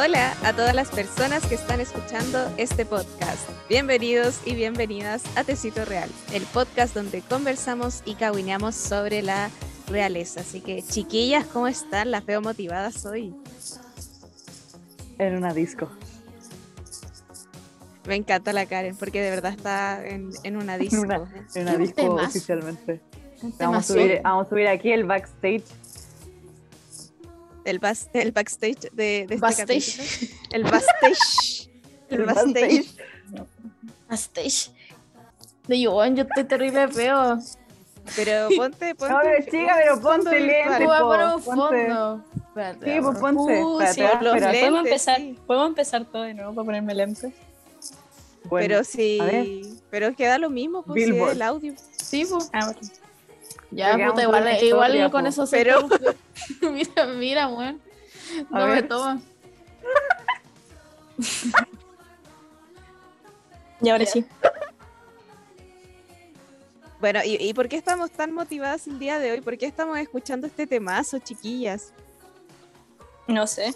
Hola a todas las personas que están escuchando este podcast. Bienvenidos y bienvenidas a Tecito Real, el podcast donde conversamos y caguineamos sobre la realeza. Así que, chiquillas, ¿cómo están? Las veo motivadas hoy. En una disco. Me encanta la Karen porque de verdad está en, en una disco. En una, en una disco oficialmente. Vamos a, subir, vamos a subir aquí el backstage. El, bas- el backstage de, de este Backstage. capítulo. El backstage. El El backstage. Backstage. De yo, yo estoy terrible feo. Pero ponte, ponte. No, pero chica, pero ponte lente, Voy a po, poner un fondo. Espérate, Sí, pues ponte. Uh, Espérate, sí, podemos empezar, sí. podemos empezar todo de nuevo para ponerme lentes. Bueno, pero sí. Pero queda lo mismo, pues Billboard. el audio. Sí, pues. Ah, bueno. Ya, puta, igual, historia, con po. eso se Pero- mira, mira, weón. No me ver. toma. Y ahora sí. Bueno, ¿y, ¿y por qué estamos tan motivadas el día de hoy? ¿Por qué estamos escuchando este temazo, chiquillas? No sé.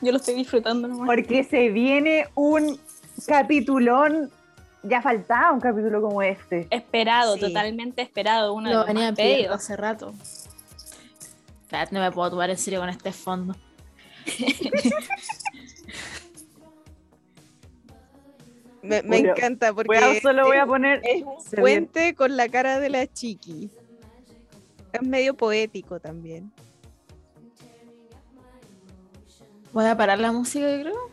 Yo lo estoy disfrutando nomás. Porque se viene un capitulón. Ya faltaba un capítulo como este. Esperado, Sí. totalmente esperado. Uno de Lo los venía pedidos. hace rato. Espérate, no me puedo tomar en serio con este fondo. Me, encanta porque Voy a- solo voy a poner. es un puente con la cara de la chiqui. Es medio poético también. Voy a parar la música, yo creo.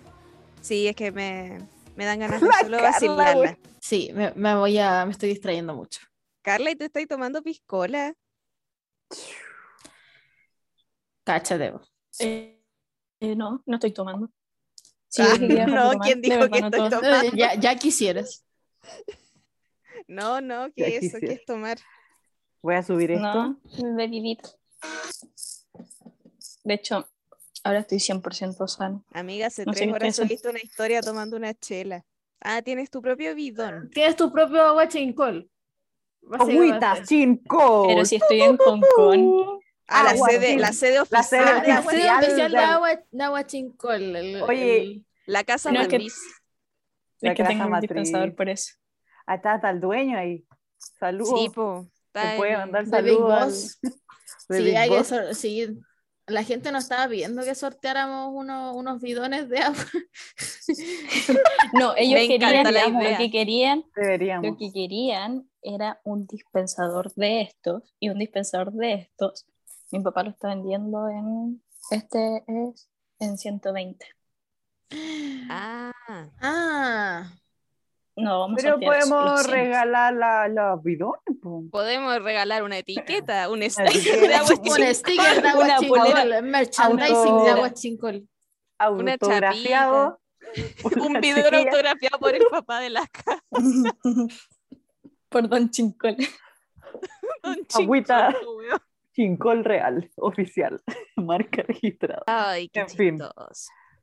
Sí, es que me, me dan ganas de solo Carla, vacilarla. Sí, me, me voy a. Me estoy distrayendo mucho. Carla, ¿y tú estás tomando piscola? Cáchate. Eh, eh, no, no estoy tomando. Sí, Ah, no, tomar. ¿quién dijo verdad, que no estoy tomando? Ya, ya quisieras. No, no, Ya que eso, quisiera. que es tomar. Voy a subir esto. No, bebidita. De hecho, ahora estoy 100% sano. Amiga, hace No tres horas subiste una historia tomando una chela. Ah, tienes tu propio bidón. Tienes tu propio agua chincol. Agüita, cinco. Pero si estoy en Concón, Ah, la sede, la sede La oficial. Ah, la Agua- sede oficial oficial de agua, de agua chincol. el- Oye, el- La casa No, es que- matriz. La es que casa tengo un dispensador por eso. Ahí está, está el dueño ahí. Saludos. Sí, po. Puede mandar saludos. Sí, hay que sí. La gente nos estaba pidiendo que sorteáramos uno- unos bidones de agua. No, ellos Me querían, digamos, lo que querían Deberíamos. Lo que querían era un dispensador de estos y un dispensador de estos. Mi papá lo está vendiendo en este es en 120. Ah, Ah, No, vamos Pero podemos regalar la- los bidones. po. podemos regalar una etiqueta, un sticker de agua un sticker de agua Una chincol, merchandising de agua chincol. Autografiado. Un chiquilla. autografiado por el papá de la casa. Por Don Chincol. Don Agüita. Chincol, weón. Chincol real, oficial. Marca registrada. Ay, qué En fin.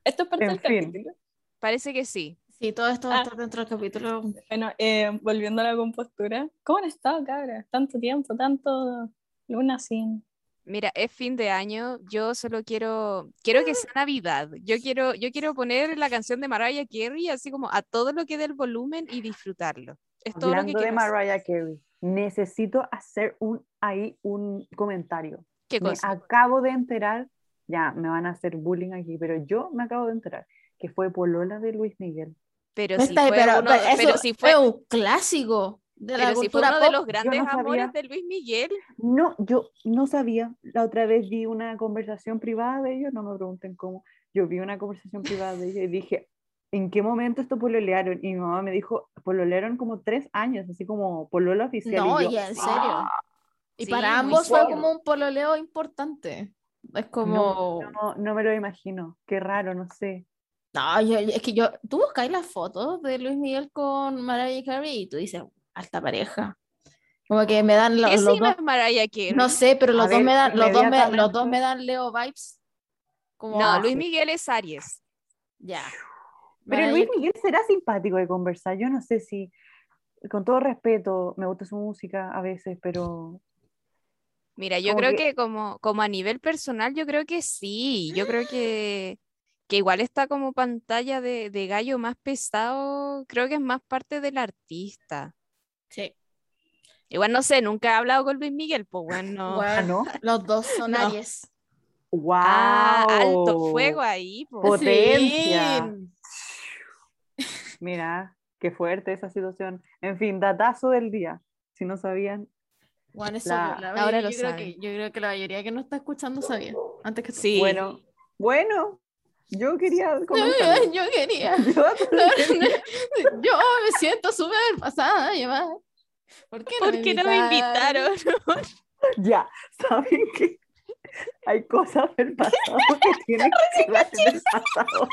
Esto es parte En del fin. capítulo. Parece que sí. Sí, todo esto va a Ah. estar dentro del capítulo. Bueno, eh, volviendo a la compostura. ¿Cómo han estado, cabras? Tanto tiempo, tanto luna sin. Mira, es fin de año. Yo solo quiero, quiero que sea Navidad. Yo quiero, yo quiero poner la canción de Mariah Carey así como a todo lo que dé el volumen y disfrutarlo. Es todo lo que Hablando de. Mariah Carey, necesito hacer un ahí un comentario. ¿Qué Me cosa? acabo de enterar, ya me van a hacer bullying aquí, pero yo me acabo de enterar que fue Polola de Luis Miguel. Pero No si está- fue pero, uno, pero pero si fue, un clásico de la pero si fue cultura uno de pop. los grandes no amores sabía. de Luis Miguel. No, yo no sabía. La otra vez vi una conversación privada de ellos, no me pregunten cómo. Yo vi una conversación privada de ellos y dije, ¿en qué momento esto pololearon? Y mi mamá me dijo, pololearon como tres años, así como polola oficial. No, y yo, ya, en serio. "Ah". Y Sí, para ambos fue como un pololeo importante. Es como. No, no, no me lo imagino. Qué raro, no sé. No, yo, es que yo, tú buscáis las fotos de Luis Miguel con Mariah Carey y tú dices, alta pareja. Como que me dan lo- ¿Qué los, signo dos, Mariah Carey? no sé, pero los dos ver, me dan, los dos me, los dos me dan Leo vibes. Como, No, ah, Luis. Miguel es Aries. ya. Pero Mariah- Luis Miguel será simpático de conversar. Yo no sé si, con todo respeto, me gusta su música a veces, pero Mira, yo Como creo que- que como, como a nivel personal, yo creo que sí. Yo creo que, que igual está como pantalla de, de gallo más pesado, creo que es más parte del artista. Sí. Igual no sé, nunca he hablado con Luis Miguel, pues bueno. Ah. Los dos son No. Aries. ¡Wow! Ah, alto fuego ahí, po. Potencia. Sí. Mira, qué fuerte esa situación. En fin, datazo del día. Si no sabían, Bueno, eso La- la ahora lo yo, creo saben. que, yo creo que la mayoría que no está escuchando sabía. Antes que tú. Sí. bueno, bueno, yo quería Yo, comentar. yo quería. Yo Yo me siento súper pasada, llevar. ¿Por qué no, ¿Por qué no me invitaron? Ya, ¿saben qué? Hay cosas del pasado que tienen que quedar en el pasado.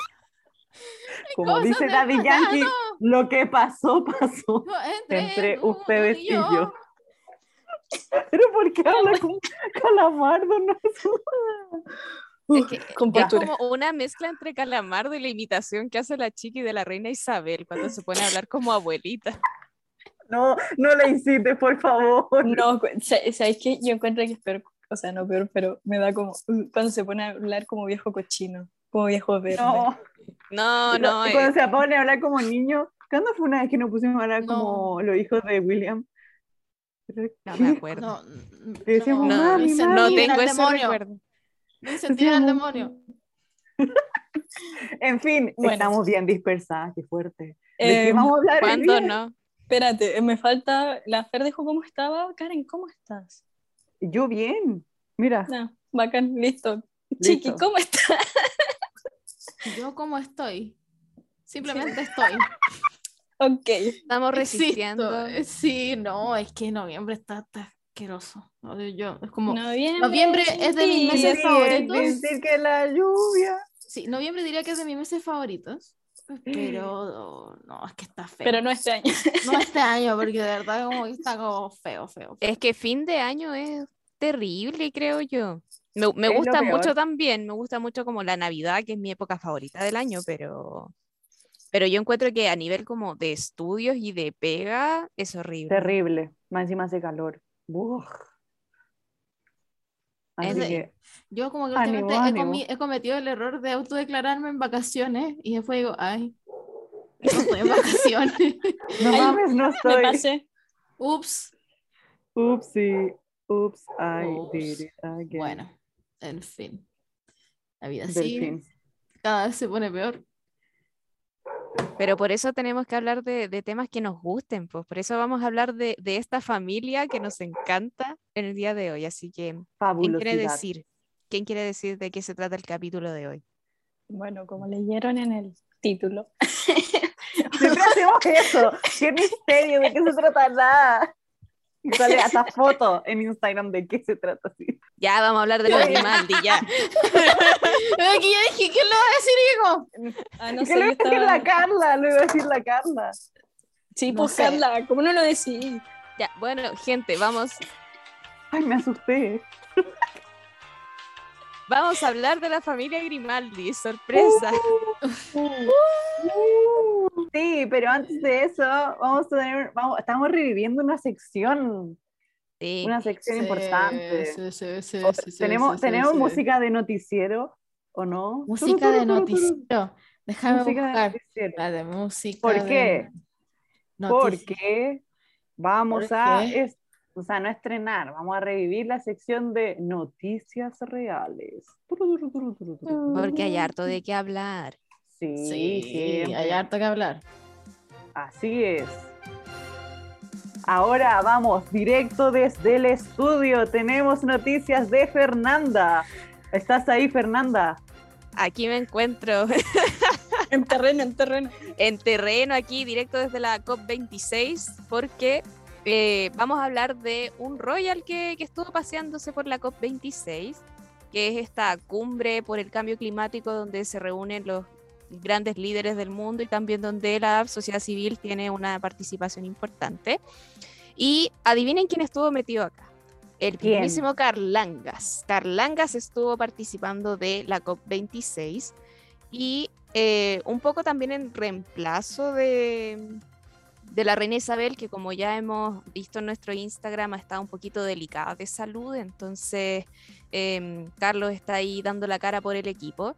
Como dice del Daddy Yankee, lo que pasó, pasó Entre, ustedes y yo. yo. Pero ¿por qué habla con calamardo? No Es que es postura. como una mezcla entre Calamardo y la imitación que hace la chiqui de la reina Isabel cuando se pone a hablar como abuelita. No, no le hiciste, por favor. No, ¿sabes qué? Yo encuentro que es peor, o sea, no peor, pero me da como, uh, cuando se pone a hablar como viejo cochino, como viejo verde. No, No, no, Y eh, cuando se pone a hablar como niño, ¿cuándo fue una vez que nos pusimos a hablar No. como los hijos de William? No me acuerdo. No, no, "Mami, Luis mami". No Sentí tengo ese demonio. recuerdo. Luis Sentí al demonio. En fin, Bueno. estamos bien dispersadas, qué fuerte. ¿De qué Eh, vamos a no? Espérate, me falta, la Fer dijo cómo estaba. Karen, ¿cómo estás? Yo bien. Mira, No, bacán, listo. Chiqui, Listo. ¿cómo estás? Yo como estoy. Simplemente estoy. Ok. Estamos resistiendo. Eh, Sí, no, es que noviembre está, está asqueroso. Yo, es como, Noviembre, Noviembre es de mis meses Sí, favoritos. Decir que la lluvia. sí, noviembre diría que es de mis meses favoritos. Pero no, es que está feo. Pero no este año. no este año, porque de verdad como que está como feo, feo. feo. Es que fin de año es terrible, creo yo. Me, me gusta mucho también, me gusta mucho como la Navidad, que es mi época favorita del año, pero, pero yo encuentro que a nivel como de estudios y de pega es horrible. Terrible. Más encima hace calor. Uf. Así Ese- que, Yo como que Ánimo, últimamente he, ánimo. comi- he cometido el error de autodeclararme en vacaciones y después digo, ay, no estoy en vacaciones. no mames, no Me estoy. pasé. Ups. Oopsie. Oops, I Ups. did it again. Bueno, en fin. La vida Del sigue, fin. cada vez se pone peor. Pero por eso tenemos que hablar de, de temas que nos gusten, pues por eso vamos a hablar de, de esta familia que nos encanta en el día de hoy. Así que, ¿quién quiere decir? ¿Quién quiere decir de qué se trata el capítulo de hoy? Bueno, como leyeron en el título. Siempre hacemos eso. Qué misterio, ¿de qué se trata nada? Y sale hasta foto en Instagram de qué se trata así. Ya vamos a hablar de los Grimaldi, ya. Pero que yo dije, ¿quién lo va a decir? Como, Ah, no ¿Qué sé, le iba a decir estaba- la Carla? Lo iba a decir la Carla. Sí, No pues sé. Carla, ¿cómo no lo decís? Ya, bueno, gente, vamos, Ay, me asusté. vamos a hablar de la familia Grimaldi, sorpresa. Sí, pero antes de eso, vamos a tener, vamos, estamos reviviendo una sección, Sí. una sección Sí, importante. sí, sí, sí, O- sí, sí, tenemos sí, tenemos sí. música de noticiero, ¿o no? Música de Turu, turu, noticiero. Déjame Música de buscar. noticiero. La de música. ¿Por de qué? noticiero. Porque vamos ¿Por a, es- o sea, no estrenar, vamos a revivir la sección de noticias reales. Porque hay harto de qué hablar. Sí, Sí, siempre. hay harto que hablar. Así es. Ahora vamos directo desde el estudio. Tenemos noticias de Fernanda. ¿Estás ahí, Fernanda? Aquí me encuentro En terreno, en terreno. en terreno, aquí directo desde la COP26, porque eh, vamos a hablar de un Royal que, que estuvo paseándose por la COP26, que es esta cumbre por el cambio climático donde se reúnen los grandes líderes del mundo y también donde la sociedad civil tiene una participación importante. Y adivinen quién estuvo metido acá. El mismísimo Carlangas. Carlangas estuvo participando de la COP26 y eh, un poco también en reemplazo de, de la reina Isabel, que como ya hemos visto en nuestro Instagram, ha estado un poquito delicada de salud, entonces em, Carlos está ahí dando la cara por el equipo.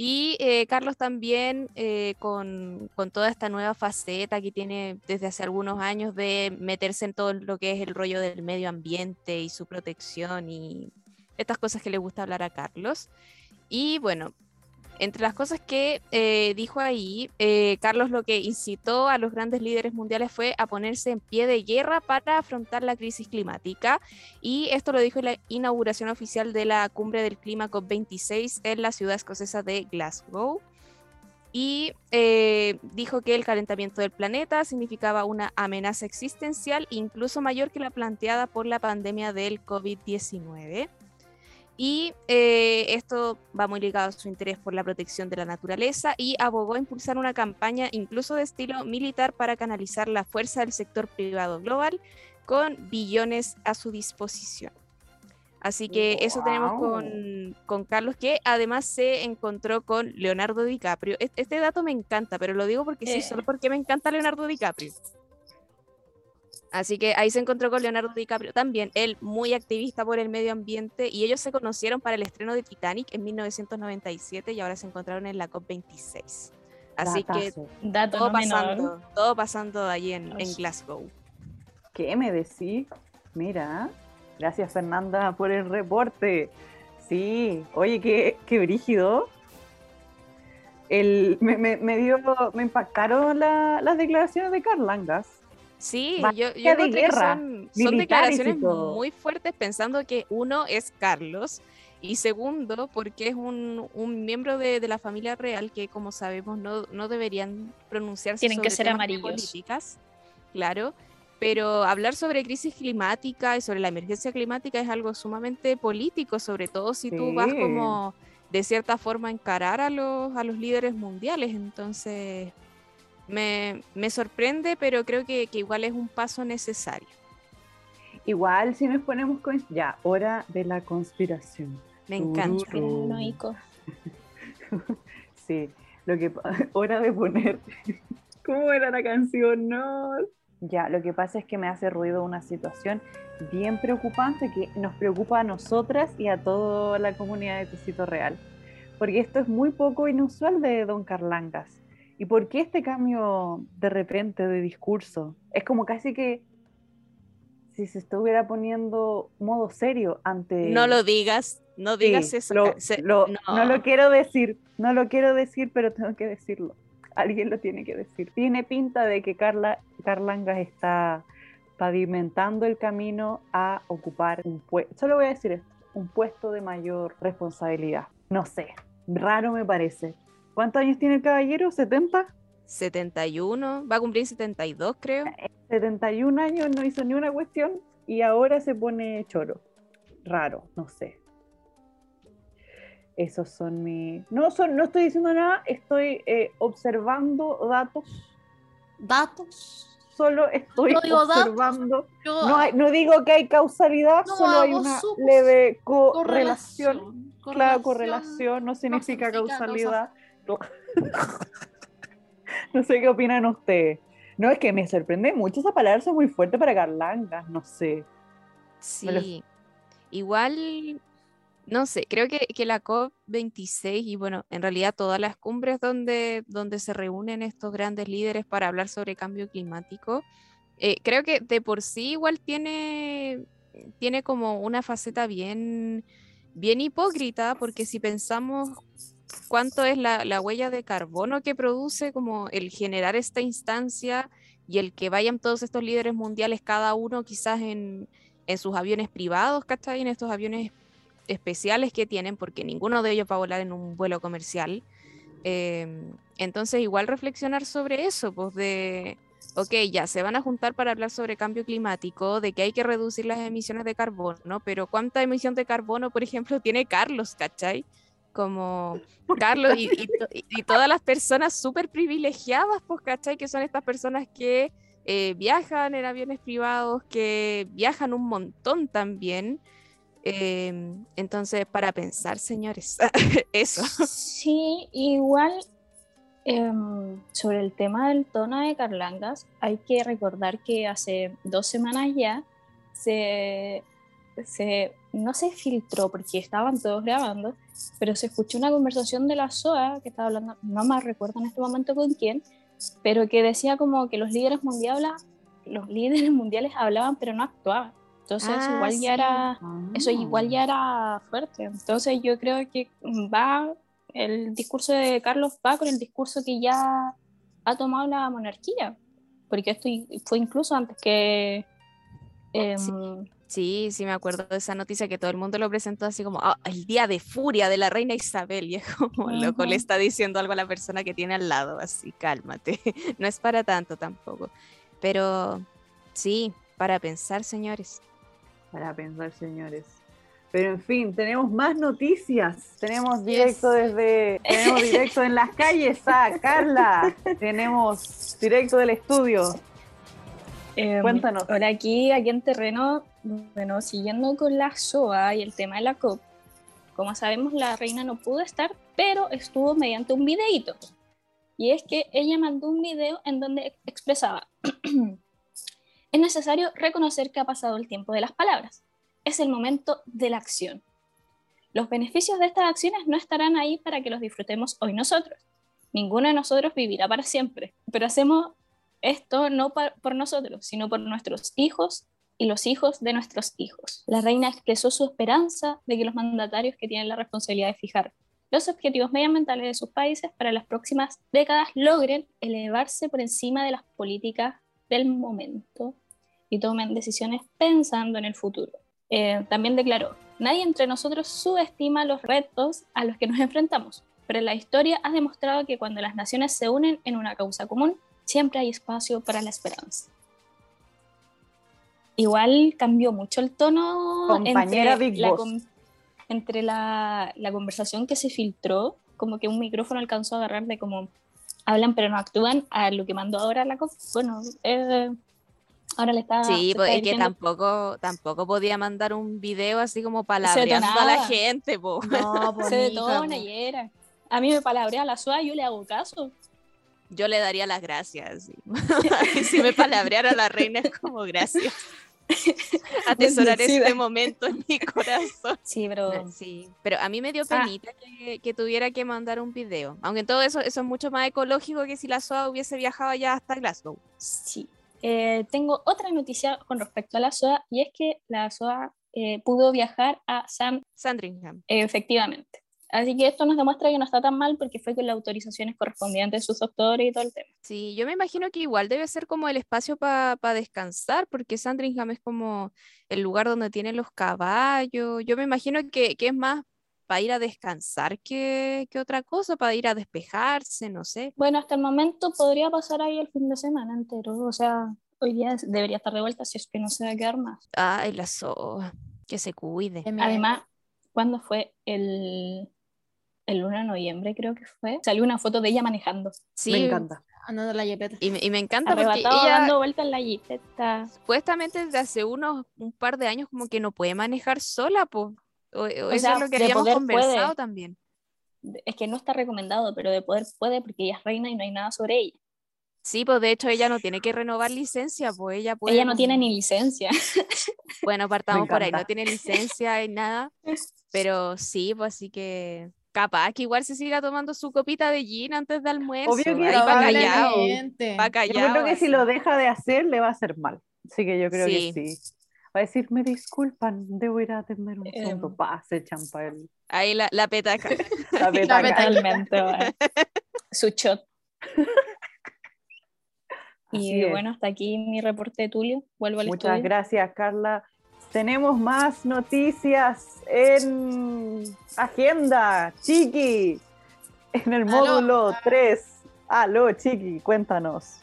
Y eh, Carlos también eh, con, con toda esta nueva faceta que tiene desde hace algunos años de meterse en todo lo que es el rollo del medio ambiente y su protección y estas cosas que le gusta hablar a Carlos. Y bueno, entre las cosas que eh, dijo ahí, eh, Carlos lo que incitó a los grandes líderes mundiales fue a ponerse en pie de guerra para afrontar la crisis climática. Y esto lo dijo en la inauguración oficial de la cumbre del clima COP26 en la ciudad escocesa de Glasgow. Y eh, dijo que el calentamiento del planeta significaba una amenaza existencial incluso mayor que la planteada por la pandemia del COVID-19. Y eh, esto va muy ligado a su interés por la protección de la naturaleza y abogó a impulsar una campaña incluso de estilo militar para canalizar la fuerza del sector privado global con billones a su disposición. Así que eso tenemos con, con, Carlos, que además se encontró con Leonardo DiCaprio. Este dato me encanta, pero lo digo porque sí, solo porque me encanta Leonardo DiCaprio. Así que ahí se encontró con Leonardo DiCaprio también, él muy activista por el medio ambiente y ellos se conocieron para el estreno de Titanic en 1997 y ahora se encontraron en la COP26. Así que todo, pasando, todo pasando allí en, Glasgow. ¿Qué me decís? Mira, gracias Fernanda por el reporte. Sí, oye, qué, qué brígido. El, me, me, dio, me impactaron las declaraciones de Carl Langas Sí, yo, yo creo que son, declaraciones muy fuertes pensando que uno es Carlos y segundo porque es un, un miembro de, de, la familia real que como sabemos no, no deberían pronunciarse Tienen que ser amarillos. políticas, claro, pero hablar sobre crisis climática y sobre la emergencia climática es algo sumamente político, sobre todo si tú vas como de cierta forma a encarar a los, a los líderes mundiales, entonces me, sorprende, pero creo que, igual es un paso necesario. Igual si nos ponemos con... Ya, hora de la conspiración. Me encanta. sí, lo que... Hora de poner... ¿Cómo era la canción? No. Ya, lo que pasa es que me hace ruido una situación bien preocupante que nos preocupa a nosotras y a toda la comunidad de Tecito Real. Porque esto es muy poco inusual de Don Carlangas ¿Y por qué este cambio de repente de discurso? Es como casi que si se estuviera poniendo modo serio ante... No lo digas, no digas eso. no. lo quiero decir, no lo quiero decir, pero tengo que decirlo. Alguien lo tiene que decir. Tiene pinta de que Carla, Carlangas está pavimentando el camino a ocupar un puesto, solo voy a decir esto, un puesto de mayor responsabilidad. No sé, raro me parece, ¿Cuántos años tiene el caballero? ¿70? 71, va a cumplir 72 creo. 71 años, no hizo ni una cuestión y ahora se pone choro. Raro, no sé. Esos son mis... No, son, no estoy diciendo nada, estoy eh, observando datos. ¿Datos? Solo estoy observando. No, digo que hay causalidad, solo hay una leve correlación. Claro, correlación no significa, causalidad. no sé qué opinan ustedes. No, es que me sorprende mucho esa palabra, es muy fuerte para Carlangas, no sé. Sí, igual, no sé, creo que, que la COP26 y bueno, en realidad todas las cumbres donde, donde se reúnen estos grandes líderes para hablar sobre cambio climático, eh, creo que de por sí igual tiene, tiene como una faceta bien, bien hipócrita, porque si pensamos cuánto es la, huella de carbono que produce como el generar esta instancia y el que vayan todos estos líderes mundiales, cada uno quizás en, sus aviones privados, ¿cachai? En estos aviones especiales que tienen, porque ninguno de ellos va a volar en un vuelo comercial. Em, entonces, igual reflexionar sobre eso, pues de, ok, ya se van a juntar para hablar sobre cambio climático, de que hay que reducir las emisiones de carbono, pero ¿cuánta emisión de carbono, por ejemplo, tiene Carlos, ¿cachai? Como Carlos y, todas las personas súper privilegiadas, pues, ¿cachai? Que son estas personas que eh, viajan en aviones privados, que viajan un montón también. Em, entonces, para pensar, señores, eso. Sí, igual em, sobre el tema del tono de Carlangas, hay que recordar que hace dos semanas ya se se, no se filtró porque estaban todos grabando, pero se escuchó una conversación de la SOA que estaba hablando, no me recuerdo en este momento con quién, pero que decía como que los líderes mundiales, los líderes mundiales hablaban pero no actuaban. Entonces Ah, igual sí. ya era, eso Ah. igual ya era fuerte. Entonces yo creo que va, el discurso de Carlos va con el discurso que ya ha tomado la monarquía, porque esto fue incluso antes que... em, Sí. Sí, sí, me acuerdo de esa noticia que todo el mundo lo presentó así como "Ah, el día de furia de la reina Isabel. Y es como, loco, le está diciendo algo a la persona que tiene al lado, así, cálmate. No es para tanto tampoco. Pero sí, para pensar, señores. Para pensar, señores. Pero en fin, tenemos más noticias. Tenemos directo desde. Tenemos directo en las calles a Carla. Tenemos directo del estudio. Em, Cuéntanos. Ahora aquí, aquí en terreno, bueno, siguiendo con la SOA y el tema de la COP, como sabemos la reina no pudo estar, pero estuvo mediante un videíto. Y es que ella mandó un video en donde expresaba, es necesario reconocer que ha pasado el tiempo de las palabras, es el momento de la acción. Los beneficios de estas acciones no estarán ahí para que los disfrutemos hoy nosotros. Ninguno de nosotros vivirá para siempre, pero hacemos esto no por nosotros, sino por nuestros hijos y los hijos de nuestros hijos. La reina expresó su esperanza de que los mandatarios que tienen la responsabilidad de fijar los objetivos medioambientales de sus países para las próximas décadas logren elevarse por encima de las políticas del momento y tomen decisiones pensando en el futuro. Eh, también declaró, nadie entre nosotros subestima los retos a los que nos enfrentamos, pero la historia ha demostrado que cuando las naciones se unen en una causa común, siempre hay espacio para la esperanza. Igual cambió mucho el tono Compañera entre, Big la, Boss. entre la, la conversación que se filtró, como que un micrófono alcanzó a agarrar de como hablan pero no actúan, a lo que mandó ahora la COP. Bueno, eh, ahora le está... Sí, pues está es que tampoco, tampoco podía mandar un video así como palabreando a la gente, po. No, pues, se detona po. y era. A mí me palabrea la SUA, yo le hago caso. Yo le daría las gracias. sí. si me palabreara la reina es como gracias. Atesorar este momento en mi corazón. Sí, pero... Sí, pero a mí me dio Ah. penita que, que tuviera que mandar un video. Aunque en todo eso, eso es mucho más ecológico que si la SOA hubiese viajado ya hasta Glasgow. Sí. Eh, tengo otra noticia con respecto a la SOA y es que la SOA eh, pudo viajar a San Sandringham. efectivamente. Así que esto nos demuestra que no está tan mal porque fue con las autorizaciones correspondientes de sus doctores y todo el tema. Sí, yo me imagino que igual debe ser como el espacio para descansar, porque Sandringham es como el lugar donde tienen los caballos. Yo me imagino que, que es más para ir a descansar que, que otra cosa, para ir a despejarse, no sé. Bueno, hasta el momento podría pasar ahí el fin de semana entero. O sea, hoy día debería estar de vuelta si es que no se va a quedar más. Ay, la SOA, que se cuide. Me- Además, ¿cuándo fue? El, el 1 de noviembre creo que fue. Salió una foto de ella manejando. Sí, Me encanta. andando la yepeta. Y me, y me encanta porque Arrebatado ella dando vueltas en la jipeta. supuestamente desde hace unos un par de años como que no puede manejar sola, pues. O, o eso sea, es lo que habíamos conversado puede. también. Es que no está recomendado, pero de poder puede porque ella es reina y no hay nada sobre ella. Sí, pues de hecho ella no tiene que renovar licencia, pues ella puede. ella no tiene ni licencia. Bueno, partamos por ahí, no tiene licencia y nada, pero sí, pues así que capaz que igual se siga tomando su copita de gin antes de almuerzo, Obvio que callao, Probablemente. pa' Yo creo que si lo deja de hacer, le va a hacer mal. Así que yo creo Sí. que sí. Va a decir, me disculpan, debo ir a atender un Em. asunto. Pa, se echan pa' el- Ahí la, la petaca. la petaca. Totalmente. bueno. Su shot. Así Y es. bueno, hasta aquí mi reporte de Tulio. Vuelvo al Muchas estudio. gracias, Carla. Tenemos más noticias en agenda, Chiqui, en el Aló. módulo 3. Aló, Chiqui, cuéntanos.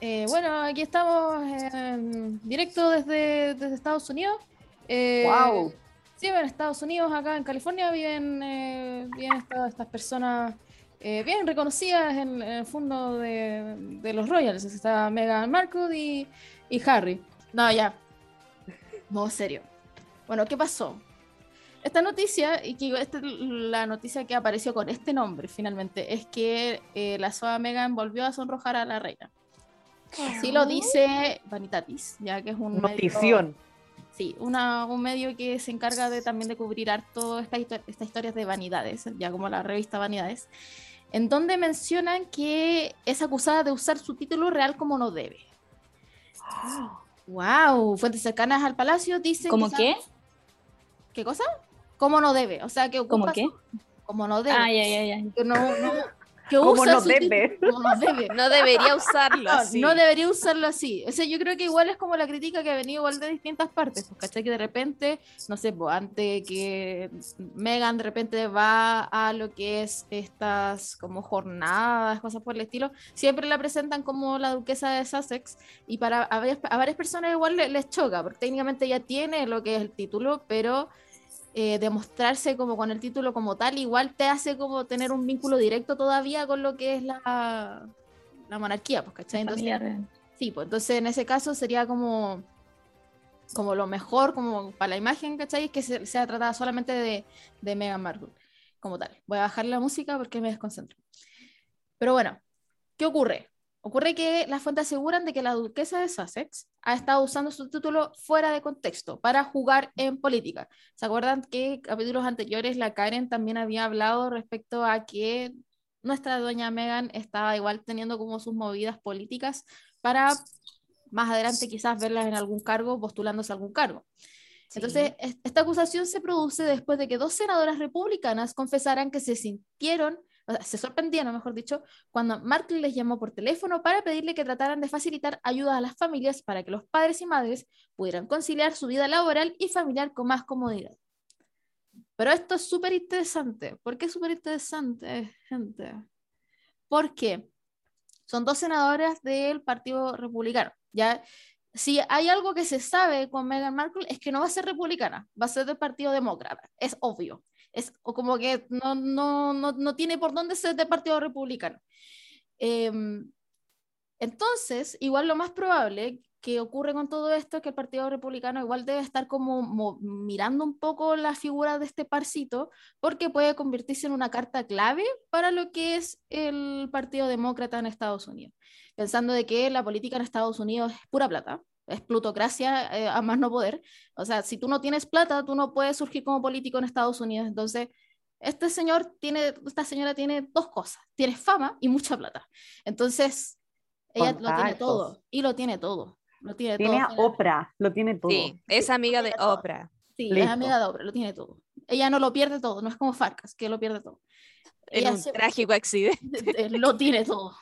Eh, bueno, aquí estamos en directo desde, desde Estados Unidos. Eh, Wow. Sí, en Estados Unidos, acá en California, viven, eh, viven esta- estas personas eh, bien reconocidas en, en el fondo de, de los Royals. Está Meghan Markle y, y Harry. No, ya. No, serio. Bueno, ¿qué pasó? Esta noticia, y que esta es la noticia que apareció con este nombre finalmente, es que eh, la soa Meghan volvió a sonrojar a la reina. Así lo dice Vanitatis, ya que es un medio- Notición. Sí, una, un medio que se encarga de también de cubrir harto estas esta historias de vanidades, ya como la revista Vanidades, en donde mencionan que es acusada de usar su título real como no debe. ¡Wow! Fuentes cercanas al palacio dicen. ¿Cómo qué? ¿Qué cosa? ¿Cómo no debe? O sea, que ¿Cómo qué? Como no debe. Ay, ay, ay. Que no, no, como no debe. no debería usarlo así. No debería usarlo así. O sea, yo creo que igual es como la crítica que ha venido igual de distintas partes. Pues, ¿Cachai? Que de repente, no sé, pues antes que Megan de repente va a lo que es estas como jornadas, cosas por el estilo, siempre la presentan como la duquesa de Sussex y para a varias, personas igual les, les choca, porque técnicamente ya tiene lo que es el título, pero eh, demostrarse como con el título como tal, igual te hace como tener un vínculo directo todavía con lo que es la, la monarquía, pues, ¿cachai? Entonces, sí, pues entonces en ese caso sería como, como lo mejor, como para la imagen, ¿cachai? Es que se, sea tratada solamente de, de Meghan Markle, como tal. Voy a bajar la música porque me desconcentro. Pero bueno, ¿qué ocurre? Ocurre que las fuentes aseguran de que la duquesa de Sussex ha estado usando su título fuera de contexto para jugar en política. ¿Se acuerdan que capítulos anteriores la Karen también había hablado respecto a que nuestra doña Megan estaba igual teniendo como sus movidas políticas para más adelante quizás verlas en algún cargo, postulándose a algún cargo? Entonces, esta acusación se produce después de que dos senadoras republicanas confesaran que se sintieron se sorprendieron, mejor dicho, cuando Markle les llamó por teléfono para pedirle que trataran de facilitar ayuda a las familias para que los padres y madres pudieran conciliar su vida laboral y familiar con más comodidad. Pero esto es súper interesante. ¿Por qué es súper interesante, gente? Porque son dos senadoras del Partido Republicano. Ya, si hay algo que se sabe con Meghan Markle es que no va a ser republicana, va a ser del Partido Demócrata. Es obvio es como que no, no, no, no tiene por dónde ser de Partido Republicano. Em, entonces, igual lo más probable que ocurre con todo esto es que el Partido Republicano igual debe estar como mirando un poco la figura de este parcito, porque puede convertirse en una carta clave para lo que es el Partido Demócrata en Estados Unidos, pensando de que la política en Estados Unidos es pura plata, es plutocracia eh, a más no poder. O sea, si tú no tienes plata, tú no puedes surgir como político en Estados Unidos. Entonces, este señor tiene, esta señora tiene dos cosas, tiene fama y mucha plata. Entonces, ella lo tiene todo y lo tiene todo. Lo tiene, tiene a Oprah, lo tiene todo. Sí, es amiga de Oprah. Sí, es amiga de Oprah, lo tiene todo. Ella no lo pierde todo, no es como Farcas, que lo pierde todo. En un trágico accidente. Lo tiene todo.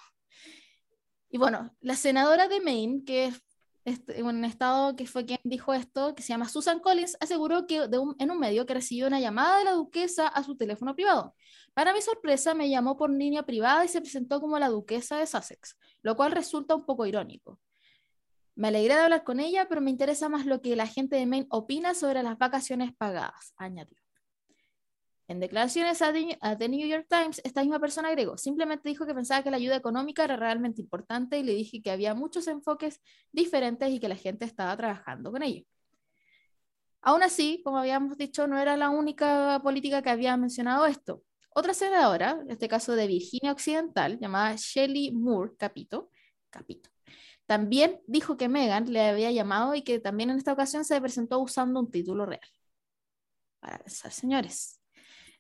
Y bueno, la senadora de Maine, que es este, un estado que fue quien dijo esto, que se llama Susan Collins, aseguró que en un medio que recibió una llamada de la duquesa a su teléfono privado. Para mi sorpresa, me llamó por línea privada y se presentó como la duquesa de Sussex, lo cual resulta un poco irónico. Me alegré de hablar con ella, pero me interesa más lo que la gente de Maine opina sobre las vacaciones pagadas, añadió. En declaraciones a The, New York Times, esta misma persona agregó, simplemente dijo que pensaba que la ayuda económica era realmente importante y le dije que había muchos enfoques diferentes y que la gente estaba trabajando con ello. Aún así, como habíamos dicho, no era la única política que había mencionado esto. Otra senadora, en este caso de Virginia Occidental, llamada Shelley Moore Capito, Capito, también dijo que Megan le había llamado y que también en esta ocasión se presentó usando un título real. Para pensar, señores.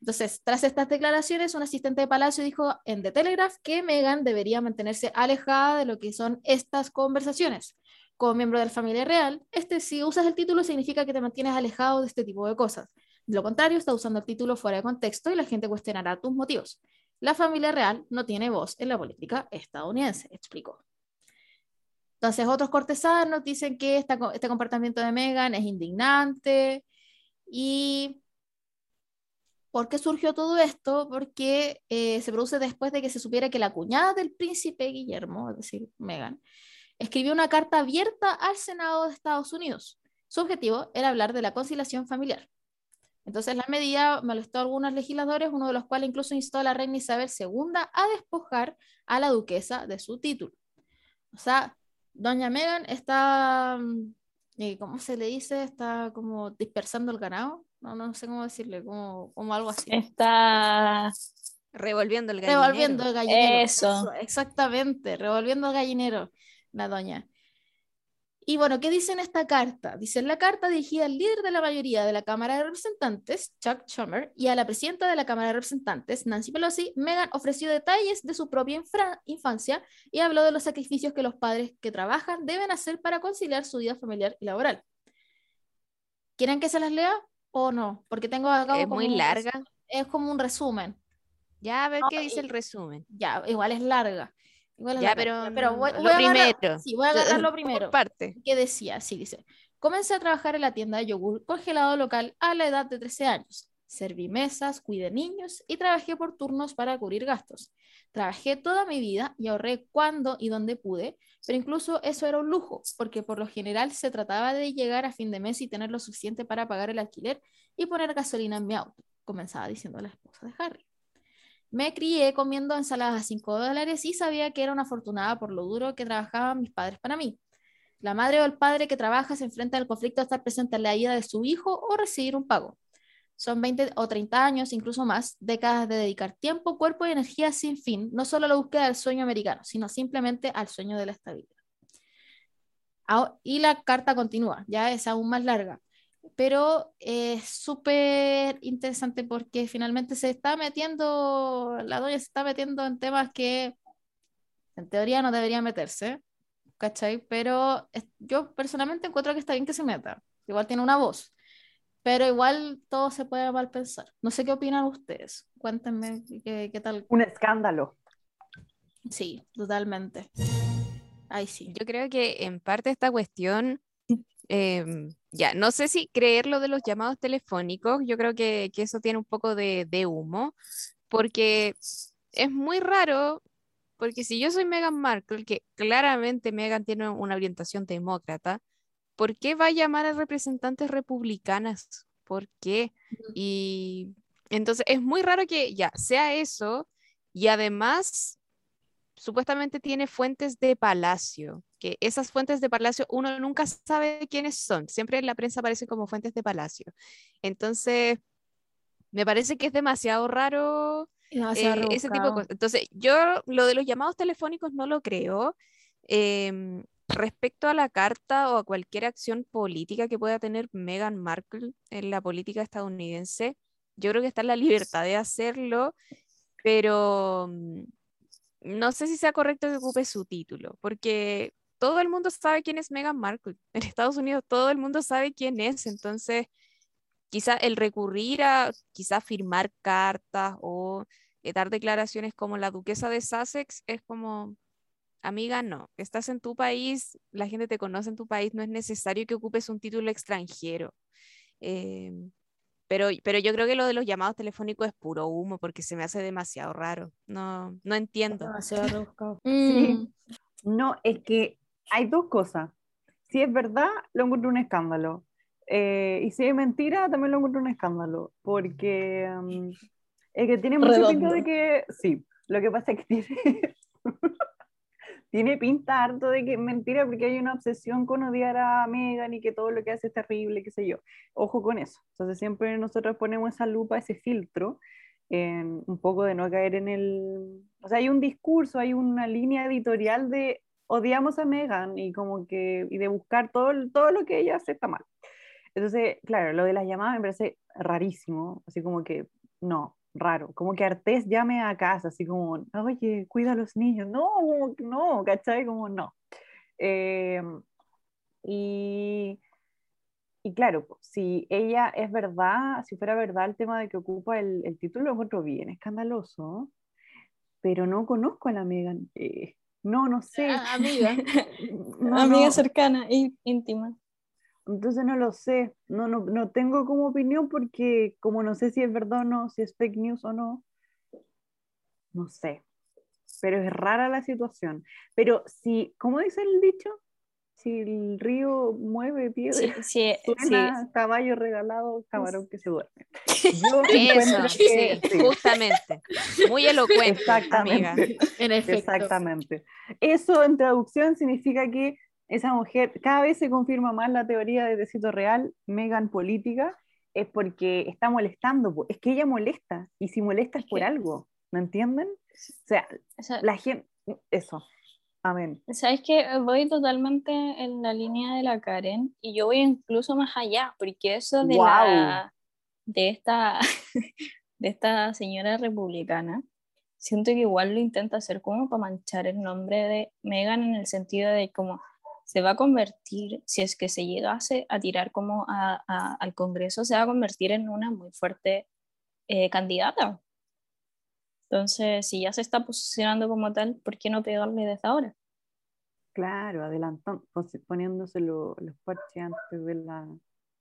Entonces, tras estas declaraciones, un asistente de Palacio dijo en The Telegraph que Meghan debería mantenerse alejada de lo que son estas conversaciones. Como miembro de la familia real, este, si usas el título significa que te mantienes alejado de este tipo de cosas. De lo contrario, está usando el título fuera de contexto y la gente cuestionará tus motivos. La familia real no tiene voz en la política estadounidense, explicó. Entonces, otros cortesanos dicen que este comportamiento de Meghan es indignante y ¿Por qué surgió todo esto? Porque eh, se produce después de que se supiera que la cuñada del príncipe Guillermo, es decir, Meghan, escribió una carta abierta al Senado de Estados Unidos. Su objetivo era hablar de la conciliación familiar. Entonces la medida molestó a algunos legisladores, uno de los cuales incluso instó a la reina Isabel II a despojar a la duquesa de su título. O sea, doña Meghan está, mm, eh, ¿cómo se le dice? Está como dispersando el ganado no, no sé cómo decirle, como, como algo así. Está revolviendo el gallinero. Revolviendo el gallinero. Eso. Exactamente, revolviendo el gallinero, la doña. Y bueno, ¿qué dice en esta carta? Dice en la carta dirigida al líder de la mayoría de la Cámara de Representantes, Chuck Schumer, y a la presidenta de la Cámara de Representantes, Nancy Pelosi, Megan ofreció detalles de su propia infancia y habló de los sacrificios que los padres que trabajan deben hacer para conciliar su vida familiar y laboral. ¿Quieren que se las lea o no? Porque tengo acá... Es muy larga. Es, como un resumen. Ya, a ver qué dice el resumen. Ya, igual es larga ya, pero, pero voy, lo primero. sí, voy a agarrar lo primero. Parte. ¿Qué decía? Sí, dice. Comencé a trabajar en la tienda de yogur congelado local a la edad de 13 años. Serví mesas, cuidé niños y trabajé por turnos para cubrir gastos. Trabajé toda mi vida y ahorré cuando y donde pude, pero incluso eso era un lujo, porque por lo general se trataba de llegar a fin de mes y tener lo suficiente para pagar el alquiler y poner gasolina en mi auto, comenzaba diciendo la esposa de Harry. Me crié comiendo ensaladas a 5 dólares y sabía que era una afortunada por lo duro que trabajaban mis padres para mí. La madre o el padre que trabaja se enfrenta al conflicto de estar presente en la vida de su hijo o recibir un pago. Son 20 o 30 años, incluso más, décadas de dedicar tiempo, cuerpo y energía sin fin, no solo a la búsqueda del sueño americano, sino simplemente al sueño de la estabilidad. Y la carta continúa, ya es aún más larga pero es súper interesante porque finalmente se está metiendo, la doña se está metiendo en temas que en teoría no debería meterse, ¿cachai? Pero yo personalmente encuentro que está bien que se meta, igual tiene una voz, pero igual todo se puede mal pensar. No sé qué opinan ustedes, cuéntenme qué, qué tal. Un escándalo. Sí, totalmente. Ahí sí. Yo creo que en parte esta cuestión Em, ya, no sé si creer lo de los llamados telefónicos, yo creo que, eso tiene un poco de, humo, porque es muy raro, porque si yo soy Meghan Markle, que claramente Meghan tiene una orientación demócrata, ¿por qué va a llamar a representantes republicanas? ¿Por qué? Y entonces es muy raro que ya sea eso y además supuestamente tiene fuentes de palacio que esas fuentes de palacio uno nunca sabe quiénes son, siempre en la prensa aparecen como fuentes de palacio. Entonces, me parece que es demasiado raro eh, ese tipo de cosas. Entonces, yo lo de los llamados telefónicos no lo creo. Em, respecto a la carta o a cualquier acción política que pueda tener Meghan Markle en la política estadounidense, yo creo que está en la libertad de hacerlo, pero mm, no sé si sea correcto que ocupe su título, porque todo el mundo sabe quién es Meghan Markle. En Estados Unidos todo el mundo sabe quién es. Entonces, quizá el recurrir a quizá firmar cartas o eh, dar declaraciones como la duquesa de Sussex es como, amiga, no, estás en tu país, la gente te conoce en tu país, no es necesario que ocupes un título extranjero. Em, pero, pero yo creo que lo de los llamados telefónicos es puro humo porque se me hace demasiado raro. No, no entiendo. Demasiado Sí. No, es que hay dos cosas. Si es verdad, lo encuentro un escándalo. Eh, y si es mentira, también lo encuentro un escándalo. Porque mm, es que tiene mucho pinta de que. Sí, lo que pasa es que tiene. tiene pinta harto de que mentira porque hay una obsesión con odiar a Megan y que todo lo que hace es terrible, qué sé yo. Ojo con eso. Entonces siempre nosotros ponemos esa lupa, ese filtro, en un poco de no caer en el... O sea, hay un discurso, hay una línea editorial de odiamos a Megan y como que y de buscar todo, todo lo que ella hace está mal. Entonces, claro, lo de las llamadas me parece rarísimo, así como que no, raro, como que Artés llame a casa, así como, oye, cuida a los niños, no, no, ¿cachai? Como no. Eh, y, y claro, si ella es verdad, si fuera verdad el tema de que ocupa el, el título, lo encuentro bien escandaloso, pero no conozco a la Megan. Eh, no, no sé. Ah, amiga. amiga cercana e íntima. Entonces no lo sé, no, no, no tengo como opinión porque como no sé si es verdad o no, si es fake news o no, no sé. Pero es rara la situación. Pero si, ¿cómo dice el dicho? si el río mueve piedra, sí, suena caballo regalado, camarón que se duerme. Yo Eso, sí, justamente. Muy elocuente. Exactamente. En efecto. Exactamente. Eso en traducción significa que esa mujer, cada vez se confirma más la teoría de Tecito Real, Megan política, es porque está molestando, es que ella molesta, y si molesta es por algo, ¿me entienden? O sea, la gente, eso, Amén. Sabes que voy totalmente en la línea de la Karen y yo voy incluso más allá, porque eso de, la, de, esta, de esta señora republicana, siento que igual lo intenta hacer como para manchar el nombre de Megan en el sentido de como se va a convertir, si es que se llegase a tirar como al Congreso, se va a convertir en una muy fuerte eh, candidata. Entonces, si ya se está posicionando como tal, ¿por qué no pegarle desde ahora? Claro, adelantando, poniéndose los parches antes de la...